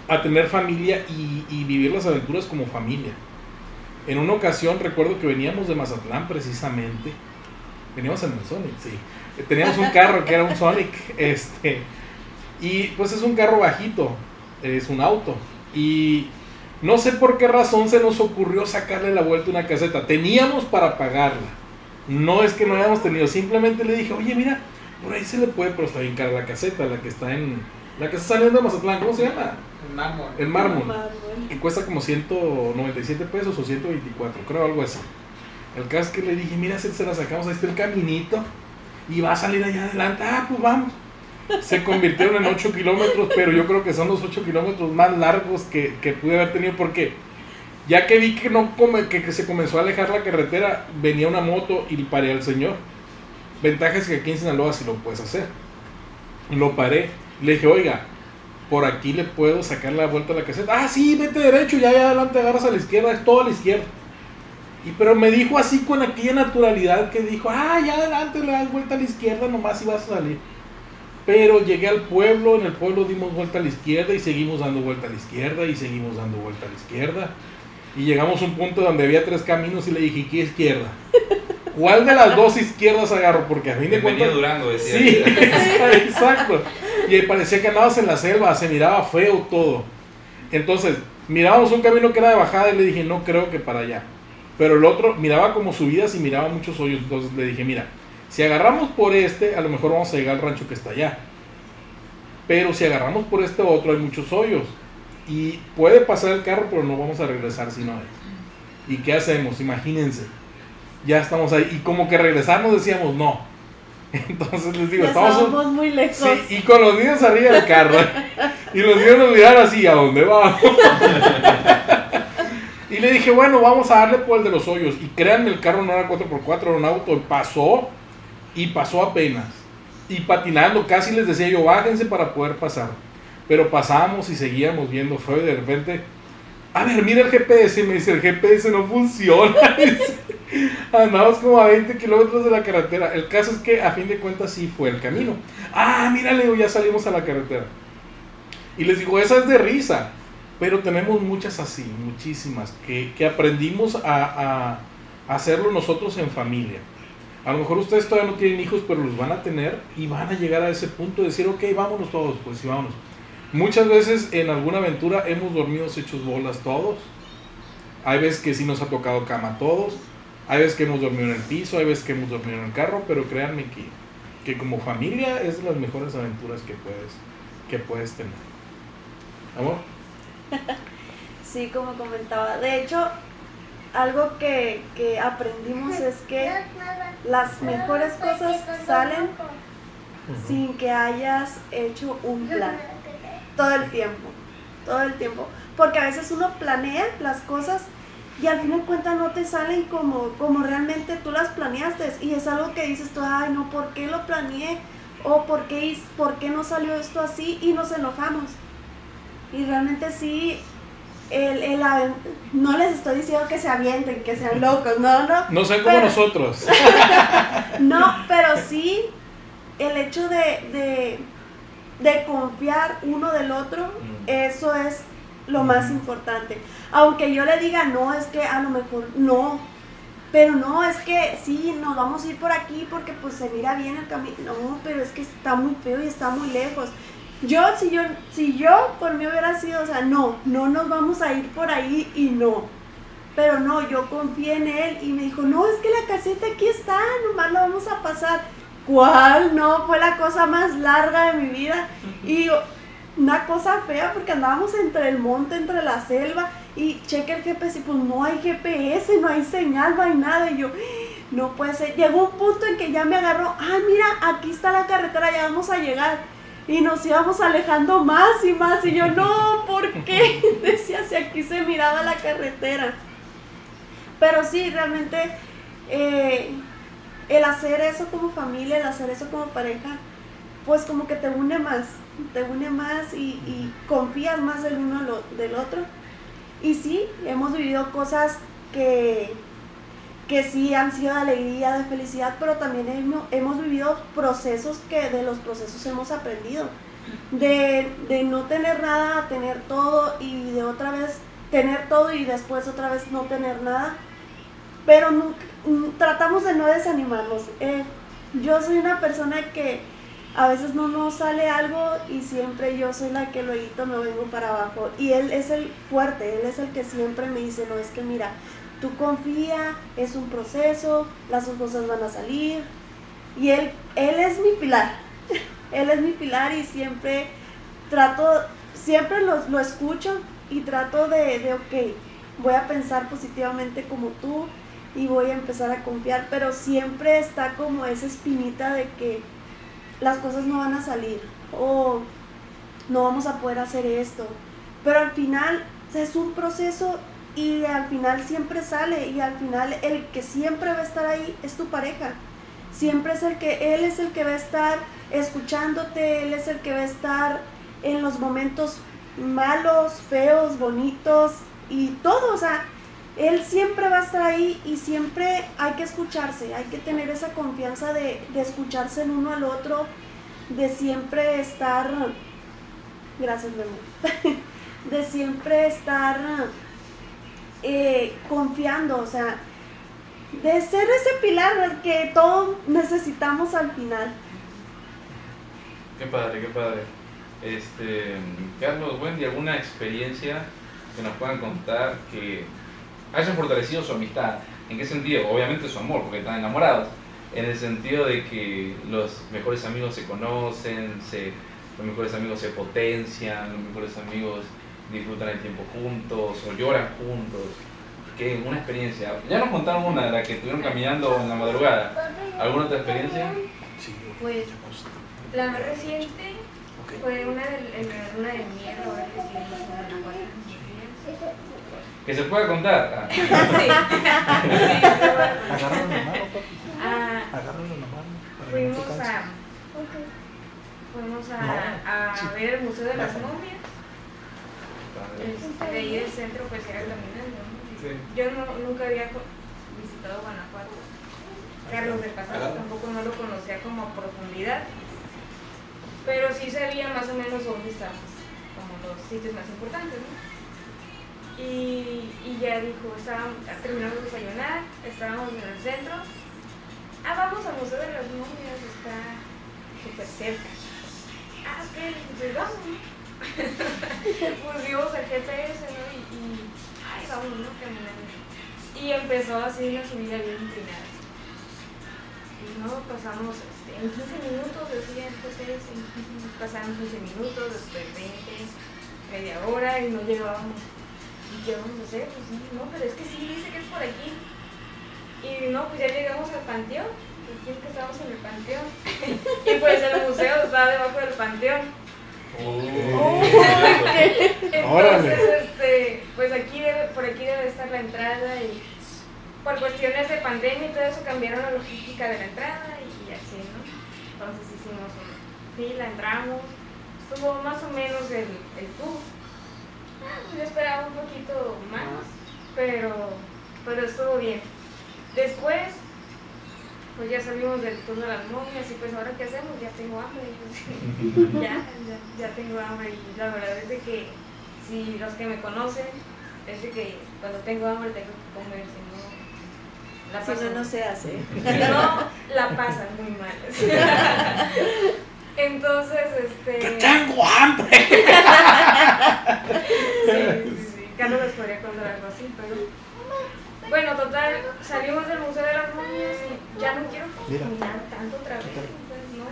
a tener familia y, vivir las aventuras como familia. En una ocasión recuerdo que veníamos de Mazatlán precisamente. Veníamos en el Sonic, sí. Teníamos un carro que era un Sonic. Este, y pues es un carro bajito, es un auto. Y no sé por qué razón se nos ocurrió sacarle la vuelta a una caseta. Teníamos para pagarla. No es que no hayamos tenido, simplemente le dije, oye, mira, por ahí se le puede, pero está bien cara la caseta, la que está en. La que está saliendo de Mazatlán, ¿cómo se llama? El mármol. El mármol. Que cuesta como 197 pesos o 124, creo algo así. El caso es que le dije, mira, si se la sacamos, ahí está el caminito y va a salir allá adelante. Ah, pues vamos. Se convirtieron en 8 kilómetros, pero yo creo que son los 8 kilómetros más largos que, que pude haber tenido porque ya que vi que, no come- que, que se comenzó a alejar la carretera, venía una moto y paré al señor. Ventaja es que aquí en Sinaloa sí lo puedes hacer. Lo paré. Le dije, oiga, por aquí le puedo sacar la vuelta a la caseta. Ah, sí, vete derecho, ya, ya adelante agarras a la izquierda, es todo a la izquierda. Y pero me dijo así con aquella naturalidad que dijo, ah, ya adelante le das vuelta a la izquierda nomás y vas a salir. Pero llegué al pueblo, en el pueblo dimos vuelta a la izquierda y seguimos dando vuelta a la izquierda y seguimos dando vuelta a la izquierda. Y llegamos a un punto donde había tres caminos y le dije, ¿qué izquierda? ¿Cuál de las dos izquierdas agarro? Porque a fin de cuentas... Durango, decía. Sí, exacto. Y parecía que andabas en la selva, se miraba feo todo. Entonces, mirábamos un camino que era de bajada y le dije, no creo que para allá. Pero el otro miraba como subidas y miraba muchos hoyos. Entonces le dije, mira, si agarramos por este, a lo mejor vamos a llegar al rancho que está allá. Pero si agarramos por este otro, hay muchos hoyos. Y puede pasar el carro, pero no vamos a regresar si no es. ¿Y qué hacemos? Imagínense. Ya estamos ahí. Y como que regresarnos decíamos, no. Entonces les digo, estamos... estábamos muy lejos. Sí, y con los niños arriba del carro. y los niños nos miraron así, ¿a dónde vamos? y le dije, bueno, vamos a darle por el de los hoyos. Y créanme, el carro no era 4x4, era un auto. Pasó y pasó apenas. Y patinando, casi les decía yo, bájense para poder pasar. Pero pasamos y seguíamos viendo feo y de repente, a ver, mira el GPS. Me dice, el GPS no funciona. Andamos como a 20 kilómetros de la carretera. El caso es que a fin de cuentas sí fue el camino. Ah, mira, le digo, ya salimos a la carretera. Y les digo, esa es de risa. Pero tenemos muchas así, muchísimas, que, que aprendimos a- a hacerlo nosotros en familia. A lo mejor ustedes todavía no tienen hijos, pero los van a tener y van a llegar a ese punto de decir, ok, vámonos todos, pues sí, vámonos. Muchas veces en alguna aventura hemos dormido hechos bolas todos. Hay veces que sí nos ha tocado cama todos. Hay veces que hemos dormido en el piso, hay veces que hemos dormido en el carro, pero créanme que, que como familia es de las mejores aventuras que puedes, que puedes tener. Amor, Sí, como comentaba. De hecho, algo que, que aprendimos es que las mejores cosas salen sin que hayas hecho un plan. Todo el tiempo. Todo el tiempo. Porque a veces uno planea las cosas y al fin de cuentas no te salen como, como realmente tú las planeaste. Y es algo que dices tú, ay, no, ¿por qué lo planeé? O ¿por qué, por qué no salió esto así? Y nos enojamos. Y realmente sí, el, el aven- no les estoy diciendo que se avienten, que sean locos, no, no. no sean como Pero- nosotros. No, pero sí el hecho de, de, de confiar uno del otro, Mm. eso es lo más Ujú. importante. Aunque yo le diga, no, es que a lo mejor no. Pero no, es que sí, nos vamos a ir por aquí porque pues se mira bien el camino. No, pero es que está muy feo y está muy lejos. Yo, si yo, si yo por mí hubiera sido, o sea, no, no nos vamos a ir por ahí y no. Pero no, yo confié en él y me dijo, no, es que la caseta aquí está, nomás la vamos a pasar. ¿Cuál? No, fue la cosa más larga de mi vida. Y una cosa fea porque andábamos entre el monte, entre la selva y cheque el GPS y pues no hay GPS, no hay señal, no hay nada. Y yo, no puede ser. Llegó un punto en que ya me agarró, ah, mira, aquí está la carretera, ya vamos a llegar. Y nos íbamos alejando más y más. Y yo, no, ¿por qué? Decía, si aquí se miraba la carretera. Pero sí, realmente eh, el hacer eso como familia, el hacer eso como pareja, pues como que te une más, te une más y, confías más del uno del otro. Y sí, hemos vivido cosas que, que sí han sido de alegría, de felicidad, pero también hemos, vivido procesos que de los procesos hemos aprendido. De, no tener nada a tener todo y de otra vez tener todo y después otra vez no tener nada. Pero tratamos de no desanimarnos. Eh, yo soy una persona que a veces no nos sale algo y siempre yo soy la que luego me vengo para abajo. Y él es el fuerte, él es el que siempre me dice, no, es que mira, tú confía, es un proceso, las cosas van a salir. Y él, él es mi pilar, él es mi pilar y siempre trato, siempre lo, lo escucho y trato de, de, ok, voy a pensar positivamente como tú y voy a empezar a confiar, pero siempre está como esa espinita de que las cosas no van a salir o no vamos a poder hacer esto. Pero al final es un proceso y al final siempre sale y al final el que siempre va a estar ahí es tu pareja. Siempre es el que, él es el que va a estar escuchándote, él es el que va a estar en los momentos malos, feos, bonitos y todo, o sea, él siempre va a estar ahí y siempre hay que escucharse, hay que tener esa confianza de, de escucharse el uno al otro, de siempre estar, gracias mi amor, de siempre estar eh, confiando, o sea, de ser ese pilar que todos necesitamos al final. Qué padre, qué padre. Este, Carlos, Wendy, ¿alguna experiencia que nos puedan contar que hayan fortalecido su amistad? ¿En qué sentido? Obviamente su amor, porque están enamorados. En el sentido de que los mejores amigos se conocen, se, los mejores amigos se potencian, los mejores amigos disfrutan el tiempo juntos o lloran juntos. ¿Qué? Una experiencia. Ya nos contaron una de la que estuvieron caminando en la madrugada. ¿Alguna otra experiencia? Sí, Pues. La más reciente fue una de, en la luna de ahora que. Que se pueda contar. Ah, Sí. Agárralo en la mano, papi. Ah, Agárralo en la mano. para que no te fuimos a, fuimos a, No, a sí. ver el Museo de las. Momias. De ahí del centro, pues era caminando. Sí. Yo no, nunca había visitado Guanajuato. Carlos de pasado tampoco no lo conocía como a profundidad. Pero sí sabía más o menos dónde estaban, como los sitios más importantes, ¿no? Y, y ya dijo, estábamos, terminamos de desayunar, estábamos en el centro. Ah, vamos al Museo de las Momias, está súper cerca. Ah, ok, pues vamos. ¿no? pues vimos el GPS, ¿no? Y, y ay, vamos, ¿no? Y empezó así una subida bien inclinada. Y no, pasamos este, en 15 minutos, decía el en 15 minutos, pasaron 15 minutos, después 20, media hora y no llegábamos. ¿Y qué vamos a hacer? Pues no, pero es que sí, dice que es por aquí. Y no, pues ya llegamos al panteón, decían que estábamos en el panteón. y pues el museo estaba debajo del panteón. Oh. Entonces, este, pues aquí debe, por aquí debe estar la entrada y por cuestiones de pandemia y todo eso cambiaron la logística de la entrada y así, ¿no? Entonces hicimos una fila, entramos, estuvo más o menos el, el tour. Yo esperaba un poquito más, pero, pero estuvo bien. Después, pues ya salimos del tour de las momias y pues ahora qué hacemos, ya tengo hambre. pues, ya, ya, ya tengo hambre y la verdad es de que si los que me conocen, es de que cuando tengo hambre tengo que comer, si no, la Si paso, no, no se hace. si no, la pasan muy mal. Entonces, este... ¡Tengo hambre! Sí, sí, sí. Carlos les podría contar algo así, pero... Bueno, total, salimos del Museo de las Momias y ya no quiero caminar tanto otra vez, entonces no.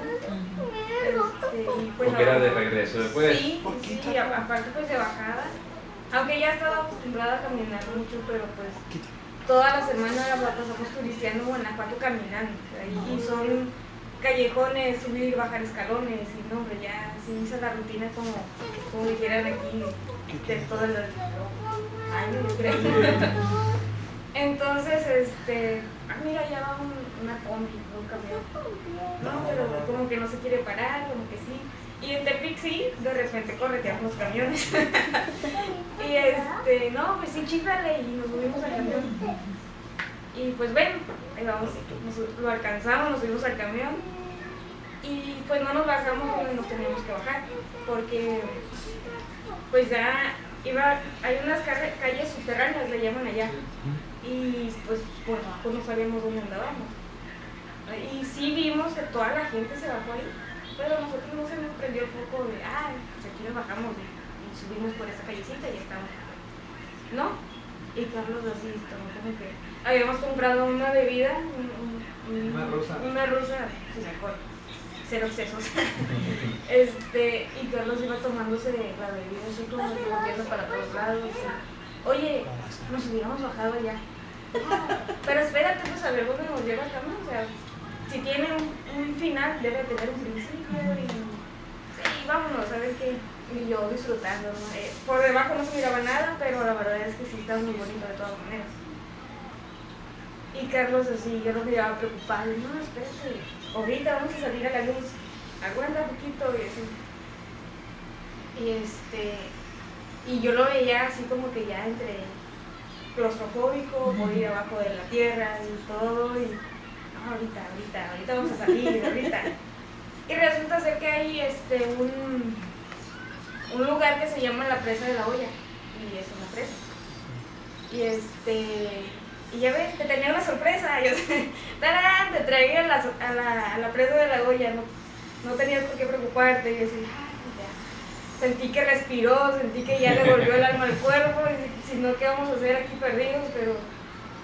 Este, y pues Porque era de regreso. Después, Sí, ¿Por qué sí, aparte pues de bajada. Aunque ya estaba acostumbrada a caminar mucho, pero pues toda la semana la pasamos turisteando en Guanajuato caminando. y- son callejones, subir y bajar escalones, y no, hombre, ya se hizo la rutina como, como dijeran aquí, de todo el año, creo. Entonces, este, ah, mira, ya va un- una combi, un camión. No, pero como que no se quiere parar, como que sí. Y en Tepic sí, de repente correteamos los camiones. y este, no, pues sí, chífrale y nos subimos al camión. Y pues bueno, ahí vamos, nos- lo alcanzamos, nos subimos al camión. Y pues no nos bajamos donde nos teníamos que bajar, porque pues ya iba, hay unas calles subterráneas, le llaman allá. Y pues por abajo no sabíamos dónde andábamos. Y sí vimos que toda la gente se bajó ahí, pero a nosotros no se nos prendió el foco de, ah, pues aquí nos bajamos y, y subimos por esa callecita y estamos. ¿No? Y Carlos así, como como que habíamos comprado una bebida, un- un- un- Una rusa. Una rusa sin alcohol, cero excesos. este, y Carlos iba tomándose la bebida así como que volviendo para todos lados. y, Oye, nos hubiéramos bajado ya. Pero espérate, pues a ver dónde nos lleva el camino. O sea, si tiene un, un final, debe tener un principio. Y sí, vámonos, a ver qué. Y yo disfrutando. ¿no? Eh, por debajo no se miraba nada, pero la verdad es que sí estaba muy bonito de todas maneras. Y Carlos así, yo lo miraba preocupado. y, No, espérate, ahorita vamos a salir a la luz. Aguanta un poquito y así. Y este. Y yo lo veía así como que ya entre claustrofóbico, por ir abajo de la tierra y todo. Y no, ahorita, ahorita, ahorita vamos a salir, ahorita. Y resulta ser que hay este un, un lugar que se llama la presa de la olla. Y es una presa. Y este. Y ya ves, te tenía una sorpresa. Yo, ¡tarán! Te traía a la, a, la, a la presa de la olla. No, no tenías por qué preocuparte. Y yo así. Sentí que respiró, sentí que ya le volvió el alma al cuerpo. Y si no, ¿qué vamos a hacer aquí perdidos? Pero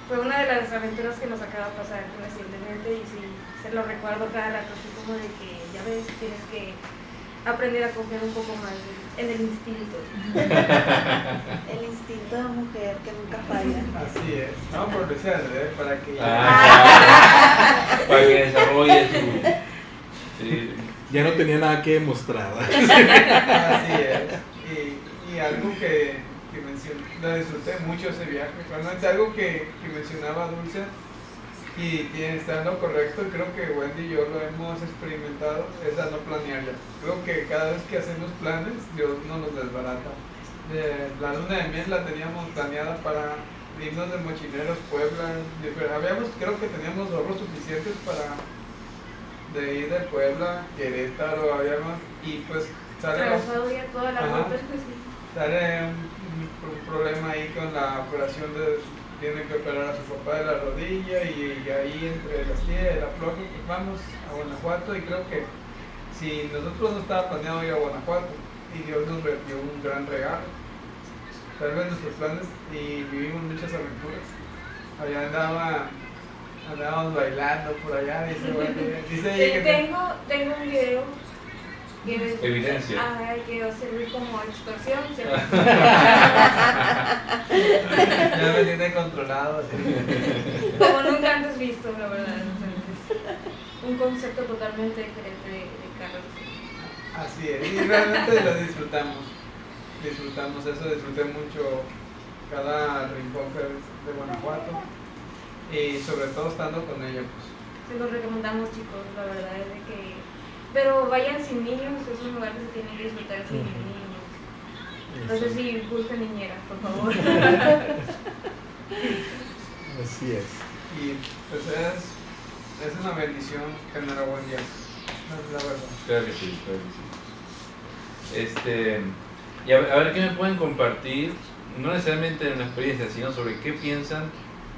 fue una de las aventuras que nos acaba de pasar recientemente. Y sí, se lo recuerdo cada rato, así como de que ya ves, tienes que aprender a confiar un poco más en el instinto. El instinto de mujer que nunca falla. Así es. No, por al revés, para que. Ah, para que desarrolle su, Ya no tenía nada que demostrar. Así es. Y, y algo que, que mencioné, lo disfruté mucho ese viaje. Realmente algo que, que mencionaba Dulce y está en lo correcto, creo que Wendy y yo lo hemos experimentado, es a no planear ya. Creo que cada vez que hacemos planes, Dios no nos desbarata. Eh, la luna de miel la teníamos planeada para irnos de mochileros Puebla. habíamos, creo que teníamos ahorros suficientes para de ir de Puebla, Querétaro, habíamos, y pues sale, toda la Ajá. pues sí. sale un, un problema ahí con la operación de tiene que operar a su papá de la rodilla y, y ahí entre las tías y la flor pues vamos a Guanajuato y creo que si nosotros no estaba planeado ir a Guanajuato y Dios nos dio un gran regalo tal vez nuestros planes y vivimos muchas aventuras allá andaba andábamos bailando por allá dice dice que te- Tengo, tengo un video que, Evidencia. Ajá, que va a servir como extorsión. ya me tiene controlado así. como nunca antes visto, la verdad. Entonces, un concepto totalmente diferente de, de Carlos. Así es, y realmente lo disfrutamos. Disfrutamos eso, disfruté mucho cada rincón de Guanajuato y sobre todo estando con ella. Pues. Se los recomendamos, chicos, la verdad es de que. Pero vayan sin niños, es un lugar que se tiene que disfrutar sin niños. No sé si buscan niñeras, por favor. Así es. Y pues es, es una bendición tener a buen día, la verdad. Claro que sí, claro que sí. Este, y a ver, a ver qué me pueden compartir, no necesariamente de una experiencia, sino sobre qué piensan,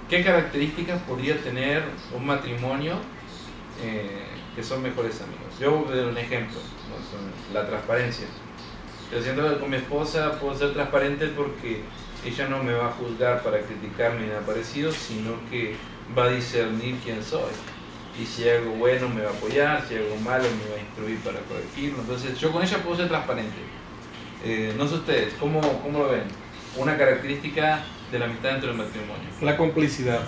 qué características podría tener un matrimonio eh, que son mejores amigos. Yo voy a dar un ejemplo, ¿no? La transparencia. Yo siento que con mi esposa puedo ser transparente porque ella no me va a juzgar para criticarme ni nada parecido, sino que va a discernir quién soy. Y si algo bueno me va a apoyar, si algo malo me va a instruir para corregirlo. Entonces yo con ella puedo ser transparente. Eh, no sé ustedes, ¿cómo, ¿cómo lo ven? Una característica de la amistad dentro del matrimonio. La complicidad.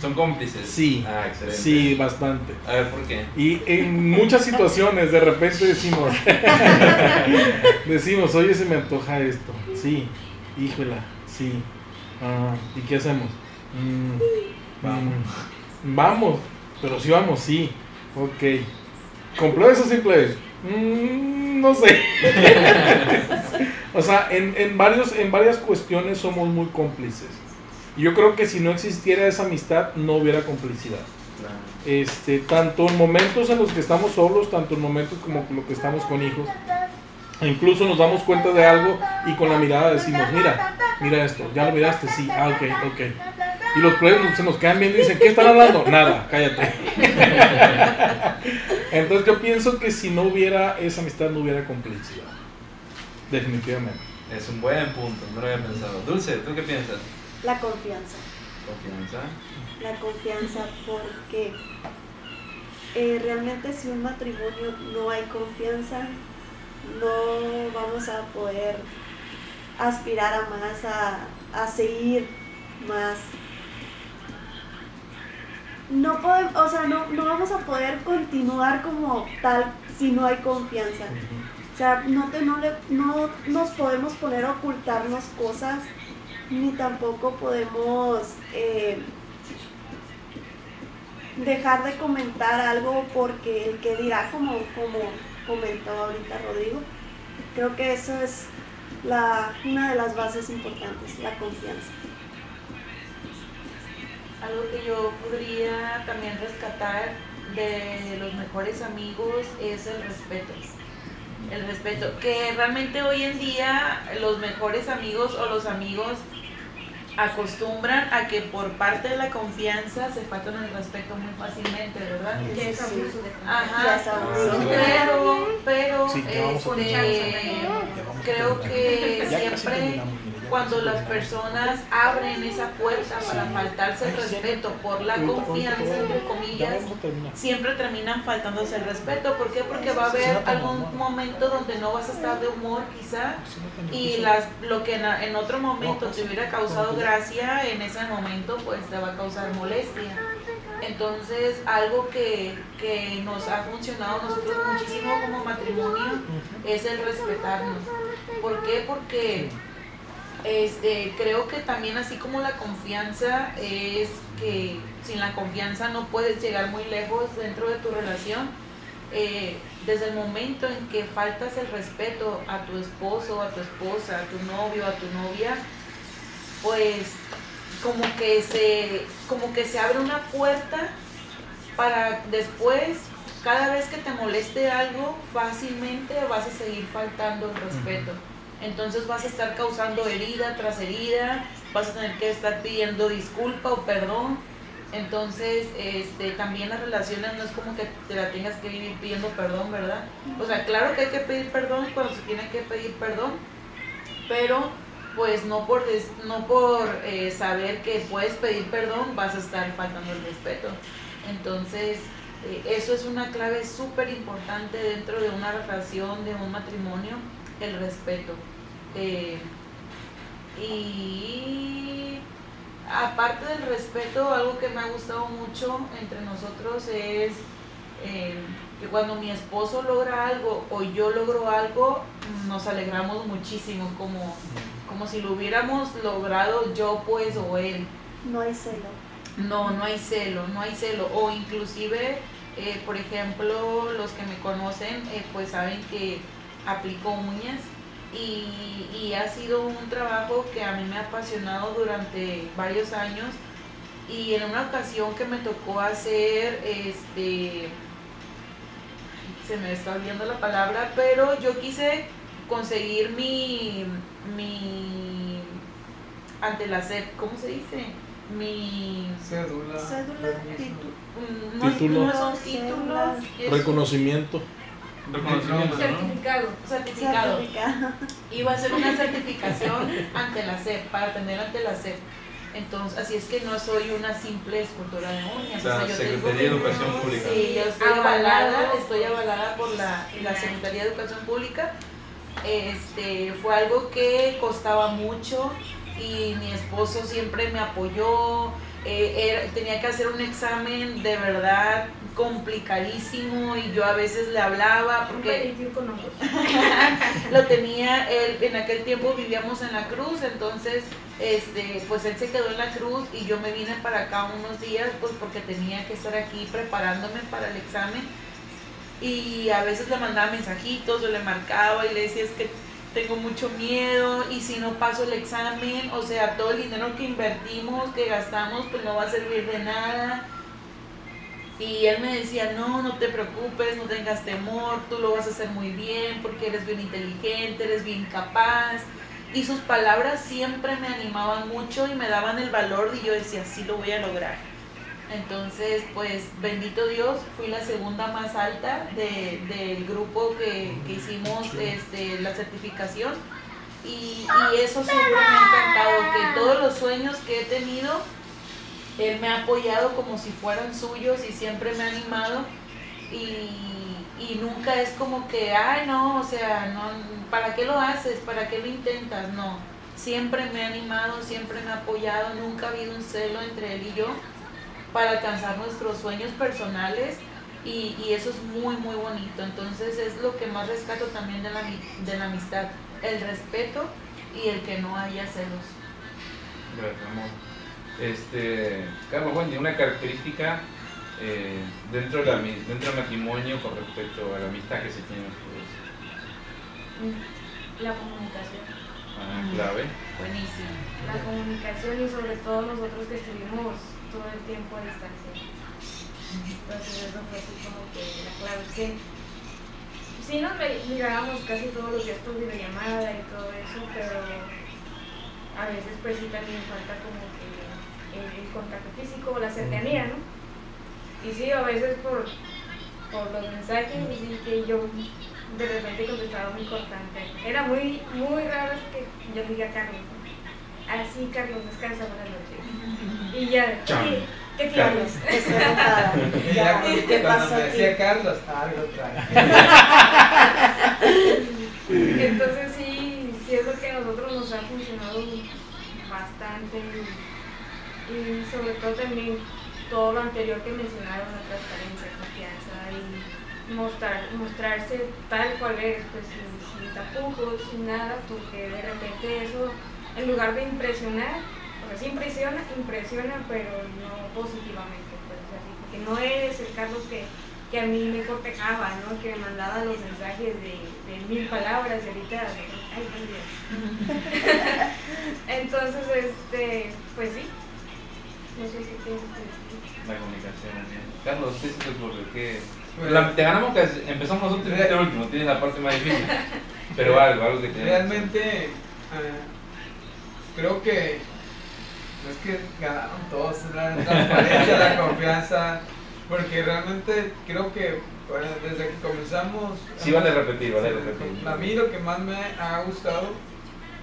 ¿Son cómplices? Sí. Ah, excelente. Sí, bastante. A ver, ¿por qué? Y en muchas situaciones de repente decimos, decimos, oye, se me antoja esto. Sí, híjola, sí. Ah, ¿Y qué hacemos? Mm, Vamos. mm, vamos, pero sí vamos, sí. Ok. ¿Complex o simple? Mm, no sé. o sea, en, en, varios, en varias cuestiones somos muy cómplices. Yo creo que si no existiera esa amistad, no hubiera complicidad este, tanto en momentos en los que estamos solos, tanto en momentos como lo que estamos con hijos. Incluso nos damos cuenta de algo y con la mirada decimos, mira, mira esto, ya lo miraste, sí, ah, ok, ok. Y los players se nos quedan viendo y dicen, ¿qué están hablando? Nada, cállate. Entonces yo pienso que si no hubiera esa amistad, no hubiera complicidad. Definitivamente. Es un buen punto, no lo había pensado. Dulce, ¿tú qué piensas? La confianza. Confianza. La confianza porque eh, realmente si un matrimonio no hay confianza, no vamos a poder aspirar a más, a, a seguir más. No podemos, o sea, no, no vamos a poder continuar como tal si no hay confianza. O sea, no, te, no, le- no nos podemos poner a ocultarnos cosas, ni tampoco podemos eh, dejar de comentar algo porque el que dirá, como, como comentó ahorita Rodrigo, creo que eso es la, una de las bases importantes, la confianza. Algo que yo podría también rescatar de los mejores amigos es el respeto. El respeto, que realmente hoy en día los mejores amigos o los amigos acostumbran a que por parte de la confianza se faltan el respeto muy fácilmente, ¿verdad? Que es abuso de Ajá, pero, pero Sí, este, creo que Ya casi siempre cuando las personas abren esa puerta para faltarse el respeto por la confianza, entre comillas, siempre terminan faltándose el respeto. ¿Por qué? Porque va a haber algún momento donde no vas a estar de humor quizá y las, lo que en, en otro momento te hubiera causado gracia, en ese momento pues te va a causar molestia. Entonces, algo que, que nos ha funcionado nosotros muchísimo como matrimonio es el respetarnos. ¿Por qué? Porque este, creo que también así como la confianza es que sin la confianza no puedes llegar muy lejos dentro de tu relación. Eh, desde el momento en que faltas el respeto a tu esposo, a tu esposa, a tu novio, a tu novia, pues como que se, como que se abre una puerta para después, cada vez que te moleste algo, fácilmente vas a seguir faltando el respeto. Entonces vas a estar causando herida tras herida, vas a tener que estar pidiendo disculpa o perdón. Entonces, este, también las relaciones no es como que te la tengas que vivir pidiendo perdón, ¿verdad? O sea, claro que hay que pedir perdón cuando se tiene que pedir perdón, pero pues no por, no por eh, saber que puedes pedir perdón vas a estar faltando el respeto. Entonces, eh, eso es una clave súper importante dentro de una relación, de un matrimonio, el respeto. Eh, y aparte del respeto, algo que me ha gustado mucho entre nosotros es que cuando mi esposo logra algo o yo logro algo, nos alegramos muchísimo, como como si lo hubiéramos logrado yo pues o él. No hay celo. No, no hay celo, no hay celo. O inclusive, eh, por ejemplo, los que me conocen eh, pues saben que aplico uñas y, y, ha sido un trabajo que a mí me ha apasionado durante varios años. Y en una ocasión que me tocó hacer este se me está olvidando la palabra pero yo quise conseguir mi, mi ante la SEP, ¿cómo se dice? Mi cédula, cédula mm, no, título, no son títulos, reconocimiento. Reconocimiento, certificado. certificado. Iba a hacer una certificación ante la SEP, para tener ante la SEP. Entonces, así es que no soy una simple escultora de uñas. O sea, yo Secretaría de Educación Pública. Sí, yo estoy avalada, estoy avalada por la, la Secretaría de Educación Pública este, fue algo que costaba mucho y mi esposo siempre me apoyó. Eh, tenía que hacer un examen de verdad complicadísimo y yo a veces le hablaba porque lo tenía él en aquel tiempo vivíamos en la cruz entonces este pues él se quedó en la cruz y yo me vine para acá unos días pues porque tenía que estar aquí preparándome para el examen y a veces le mandaba mensajitos o le marcaba y le decía es que tengo mucho miedo y si no paso el examen, o sea, todo el dinero que invertimos, que gastamos, pues no va a servir de nada. Y él me decía, no, no te preocupes, no tengas temor, tú lo vas a hacer muy bien porque eres bien inteligente, eres bien capaz. Y sus palabras siempre me animaban mucho y me daban el valor y yo decía, sí lo voy a lograr. Entonces, pues bendito Dios, fui la segunda más alta del grupo que, hicimos este, la certificación. Y, eso siempre me ha encantado, que todos los sueños que he tenido, Él me ha apoyado como si fueran suyos y siempre me ha animado. Y, y nunca es como que, ay, no, o sea, no, ¿para qué lo haces? ¿Para qué lo intentas? No, siempre me ha animado, siempre me ha apoyado, nunca ha habido un celo entre Él y yo para alcanzar nuestros sueños personales y, y, eso es muy muy bonito. Entonces es lo que más rescato también de la, de la amistad, el respeto y el que no haya celos. Gracias, amor. Este, Carlos, bueno, una característica eh, dentro, de la, dentro del matrimonio con respecto a la amistad que se tiene ustedes. La comunicación. Ah, clave. Buenísimo. La comunicación y sobre todo nosotros que estuvimos todo el tiempo a distancia. Entonces eso fue así como que la clave es que sí nos mirábamos casi todos los días por videollamada y todo eso, pero a veces pues sí también falta como que el, contacto físico o la cercanía, ¿no? Y sí, a veces por, por los mensajes y que yo de repente contestaba muy cortante. Era muy, muy raro que yo diga a Carlos, así Carlos, descansa, buenas noches. Y ya, ¿qué, qué. Ya, ¿Qué pasó me aquí? decía Carlos, algo trae. Entonces sí, sí es lo que a nosotros nos ha funcionado bastante y, sobre todo también todo lo anterior que mencionaron, la transparencia, confianza y mostrar, mostrarse tal cual eres, pues sin, sin tapujos, sin nada, porque de repente eso, en lugar de impresionar, o sea, sí impresiona, impresiona, pero no positivamente, pues así, porque no eres el Carlos que, que a mí me cortejaba, ¿no? Que me mandaba los mensajes de, de mil palabras y ahorita, ay, Dios. Entonces, este, pues sí. No sé si. La comunicación. Carlos, ¿qué se te ocurre? ¿Qué? La- te ganamos que empezamos nosotros y el último, tienes la parte más difícil. Pero algo, algo que te Realmente, eh, creo que no es que ganaron todos, la transparencia, la confianza, porque realmente creo que bueno, desde que comenzamos... Sí, vale repetir, vale repetir. A mí lo que más me ha gustado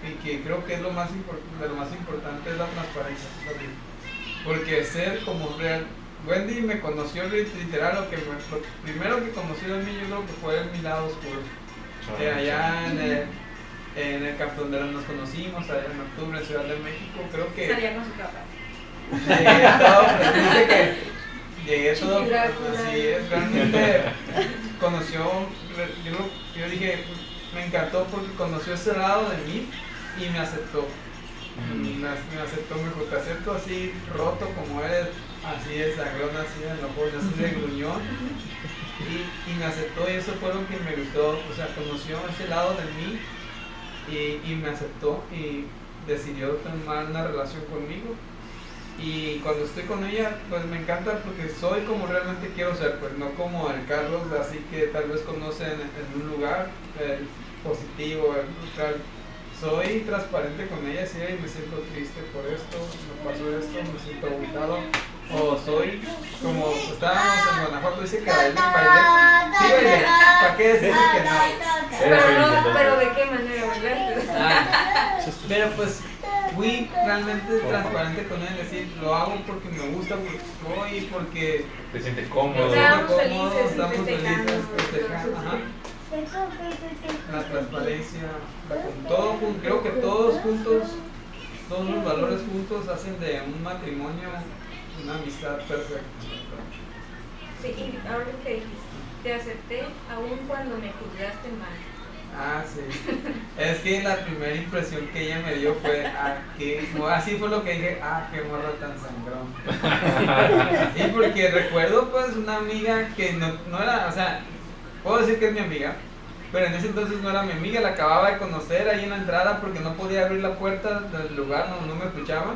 y que creo que es lo más impor- de lo más importante es la transparencia. también. Porque ser como real. Wendy me conoció lit- literal, lo que me, lo primero que conoció de mí yo creo que fue mi lado oscuro. Eh, allá en el, en el campo donde nos conocimos, allá en octubre en Ciudad de México, creo que Salía con su capa. llegué todo, pues, dice que llegué todo, Drácula. así es, realmente conoció, yo, yo dije, me encantó porque conoció ese lado de mí y me aceptó. Me, aceptó, te acepto así roto como eres, así de sangrón, así de enojón, así de gruñón. Y, me aceptó y eso fue lo que me gustó, o sea, conoció ese lado de mí y, y me aceptó y decidió tomar una relación conmigo. Y cuando estoy con ella, pues me encanta porque soy como realmente quiero ser, pues no como el Carlos, así que tal vez conocen en un lugar el positivo, el neutral. Soy transparente con ella, si me siento triste por esto, me pasó esto, me siento agotado. O soy como estábamos en Guanajuato, dice que bailé, bailé. Sí, bailé. ¿Para qué decir que no? Pero, no, pero de qué manera, ¿verdad? Ah, pero pues fui realmente transparente con él, decir, lo hago porque me gusta, porque soy, porque Te sientes cómodo. Siento felices, cómodo, estamos festejando, felices, festejando, ajá. La transparencia, todo, creo que todos juntos, todos los valores juntos hacen de un matrimonio una amistad perfecta. Sí, y ahora que dijiste, te acepté aún cuando me juzgaste mal. Ah, sí. Es que la primera impresión que ella me dio fue, ah, qué, así fue lo que dije, ah, qué morra tan sangrón. Sí, porque recuerdo pues una amiga que no, no era, o sea, puedo decir que es mi amiga, pero en ese entonces no era mi amiga, la acababa de conocer ahí en la entrada porque no podía abrir la puerta del lugar, no, no me escuchaba.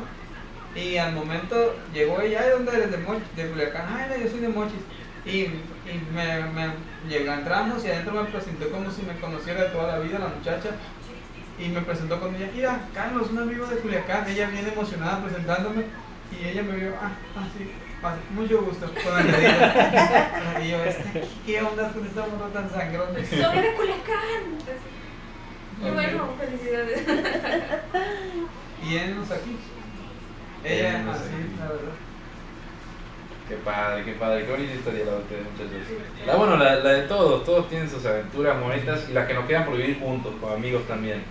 Y al momento llegó ella, ¿de dónde eres? De Mochis, de Culiacán, ay, no, yo soy de Mochis. Y, y me, me llegó, entramos y adentro me presentó como si me conociera de toda la vida la muchacha. Y me presentó con ella, mira, Carlos, un amigo de Culiacán. Ella bien emocionada presentándome. Y ella me vio, ah, ah, mucho gusto, con añadido. y yo, este, ¿qué onda con esta morra tan sangrón? ¡Soy de Culiacán! Y bueno, felicidades. Y él aquí. Ella, nos así, la verdad. Qué padre, qué padre, qué bonita historia la de ustedes, muchachos. La, bueno, la, la de todos, todos tienen sus aventuras bonitas y las que nos quedan por vivir juntos, con amigos también.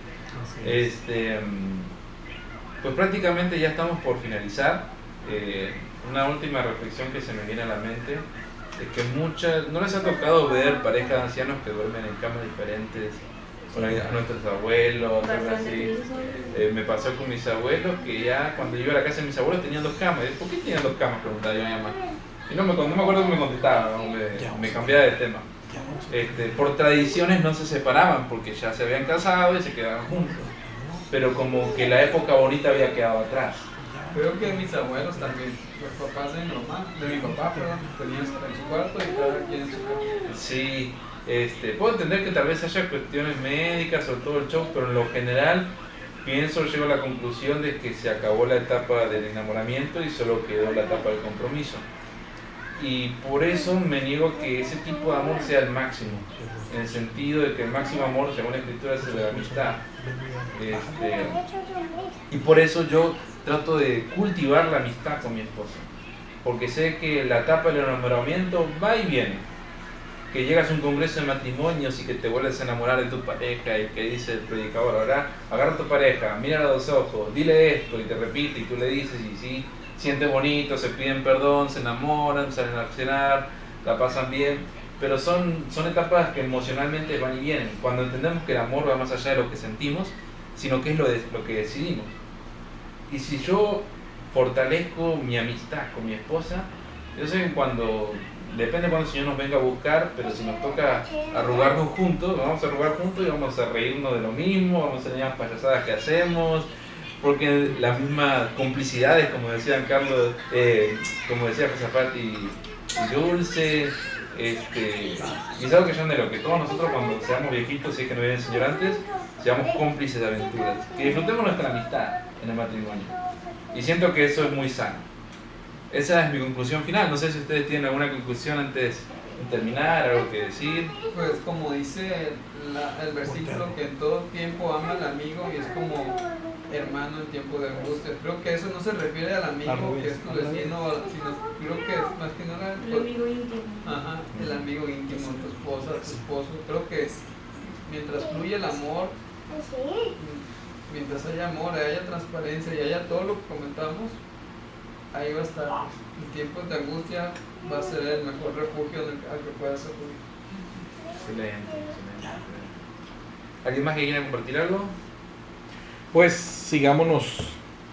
Este, mm, pues prácticamente ya estamos por finalizar. Eh, una última reflexión que se me viene a la mente es que muchas, no les ha tocado ver parejas de ancianos que duermen en camas diferentes, a nuestros abuelos, algo así. Eh, me pasó con mis abuelos que ya cuando yo iba a la casa de mis abuelos tenían dos camas. ¿Por qué tienen dos camas? Preguntaba yo a mi mamá. Y no me, no me acuerdo que me contestaba, ¿no? me, me cambiaba de tema. Este, por tradiciones no se separaban porque ya se habían casado y se quedaban juntos. Pero como que la época bonita había quedado atrás. Creo que mis abuelos también, los papás de mi mamá, de mi papá, perdón, tenían en su cuarto y cada quien en su cama. Sí, este, puedo entender que tal vez haya cuestiones médicas o todo el show, pero en lo general pienso, llego a la conclusión de que se acabó la etapa del enamoramiento y solo quedó la etapa del compromiso. Y por eso me niego que ese tipo de amor sea el máximo, en el sentido de que el máximo amor, según la escritura, es la amistad. Este, y por eso yo trato de cultivar la amistad con mi esposa. Porque sé que la etapa del enamoramiento va y viene. que llegas a un congreso de matrimonios y que te vuelves a enamorar de tu pareja y que dice el predicador, ahora agarra a tu pareja, mira a los ojos, dile esto y te repite y tú le dices y sí, sientes bonito, se piden perdón, se enamoran, salen a cenar, la pasan bien, pero son, son etapas que emocionalmente van y vienen. Cuando entendemos que el amor va más allá de lo que sentimos, sino que es lo, de, lo que decidimos. Y si yo fortalezco mi amistad con mi esposa, yo sé que cuando depende cuando el Señor nos venga a buscar, pero si nos toca arrugarnos juntos, vamos a arrugar juntos y vamos a reírnos de lo mismo, vamos a tener las payasadas que hacemos, porque las mismas complicidades, como decían Carlos, eh, como decía Josafat y, Dulce, este, y es algo que yo anhelo, que todos nosotros cuando seamos viejitos, si es que no viene el Señor antes, seamos cómplices de aventuras, que disfrutemos nuestra amistad en el matrimonio. Y siento que eso es muy sano. Esa es mi conclusión final. No sé si ustedes tienen alguna conclusión antes de terminar, algo que decir. Pues como dice la- el versículo que en todo tiempo ama al amigo y es como hermano en tiempo de angustia. Creo que eso no se refiere al amigo que es tu vecino, sino creo que es más que nada El amigo íntimo. Ajá, el amigo íntimo, tu esposa, tu esposo. Creo que mientras fluye el amor, mientras haya amor, haya transparencia y haya todo lo que comentamos, ahí va a estar. En tiempos de angustia va a ser el mejor refugio al que puedas acudir. Excelente, excelente. ¿Alguien más que quiera compartir algo? Pues sigámonos,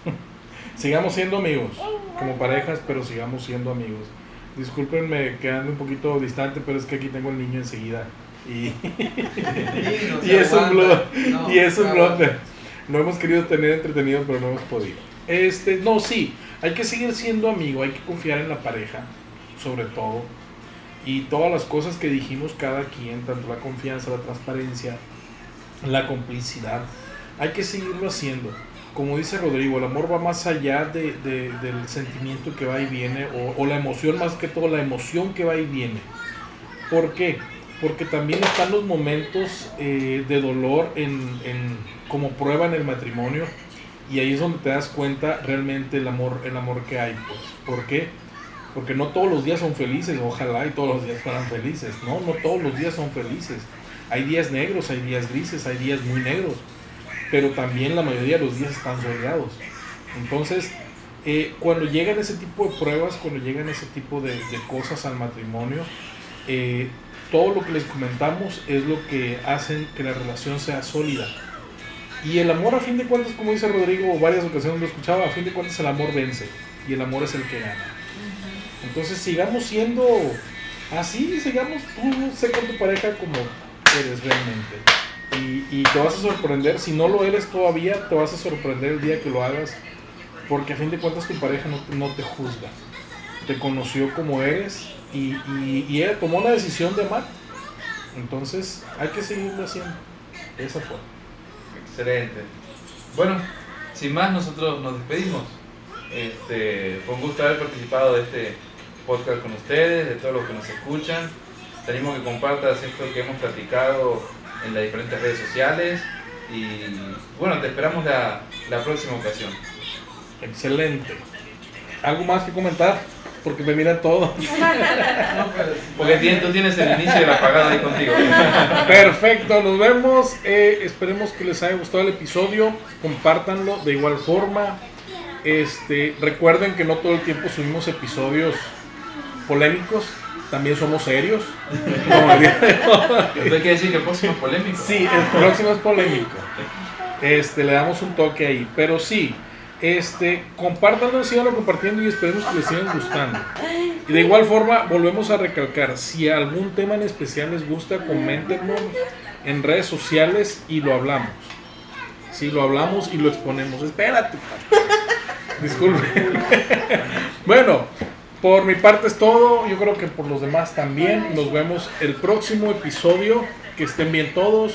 sigamos siendo amigos, como parejas, pero sigamos siendo amigos. Discúlpenme que ande un poquito distante, pero es que aquí tengo el niño enseguida. Y, no y es un blog, No, y es un blog. de- No hemos querido tener entretenido, pero no hemos podido. Este, no, sí, hay que seguir siendo amigo, hay que confiar en la pareja, sobre todo. Y todas las cosas que dijimos cada quien, tanto la confianza, la transparencia, la complicidad, hay que seguirlo haciendo. Como dice Rodrigo, el amor va más allá de, de- del sentimiento que va y viene, o, o la emoción, más que todo la emoción que va y viene. ¿Por qué? Porque también están los momentos eh, de dolor en, en- como prueba en el matrimonio, y ahí es donde te das cuenta realmente el amor, el amor que hay. Pues. ¿Por qué? Porque no todos los días son felices, ojalá y todos los días fueran felices. No, no todos los días son felices. Hay días negros, hay días grises, hay días muy negros. Pero también la mayoría de los días están soleados. Entonces, eh, cuando llegan ese tipo de pruebas, cuando llegan ese tipo de, cosas al matrimonio, eh, todo lo que les comentamos es lo que hacen que la relación sea sólida. Y el amor, a fin de cuentas, como dice Rodrigo, varias ocasiones lo escuchaba, a fin de cuentas el amor vence y el amor es el que gana. Entonces sigamos siendo así, sigamos tú, sé con tu pareja como eres realmente. Y, y te vas a sorprender, si no lo eres todavía, te vas a sorprender el día que lo hagas, porque a fin de cuentas tu pareja no, no te juzga, te conoció como eres y, y, y ella tomó la decisión de amar. Entonces hay que seguirlo haciendo. Esa fue. Excelente. Bueno, sin más, nosotros nos despedimos. Este, fue un gusto haber participado de este podcast con ustedes, de todos los que nos escuchan. Tenemos que compartas esto que hemos platicado en las diferentes redes sociales. Y bueno, te esperamos la, la próxima ocasión. Excelente. ¿Algo más que comentar? Porque me miran todo. Porque tú tienes el inicio de la pagada ahí contigo. Perfecto, nos vemos. Eh, esperemos que les haya gustado el episodio. Compártanlo de igual forma. Este, recuerden que no todo el tiempo subimos episodios polémicos. También somos serios. Como el día de hoy. Hay que decir que el próximo es polémico. Sí, el próximo es polémico. Este, le damos un toque ahí. Pero sí, este, compártanlo, síganlo compartiendo y esperemos que les sigan gustando. Y de igual forma, volvemos a recalcar, si algún tema en especial les gusta, coméntenlo en redes sociales y lo hablamos. Sí, lo hablamos y lo exponemos. Espérate. Disculpe. bueno, por mi parte es todo. Yo creo que por los demás también. Nos vemos el próximo episodio. Que estén bien todos.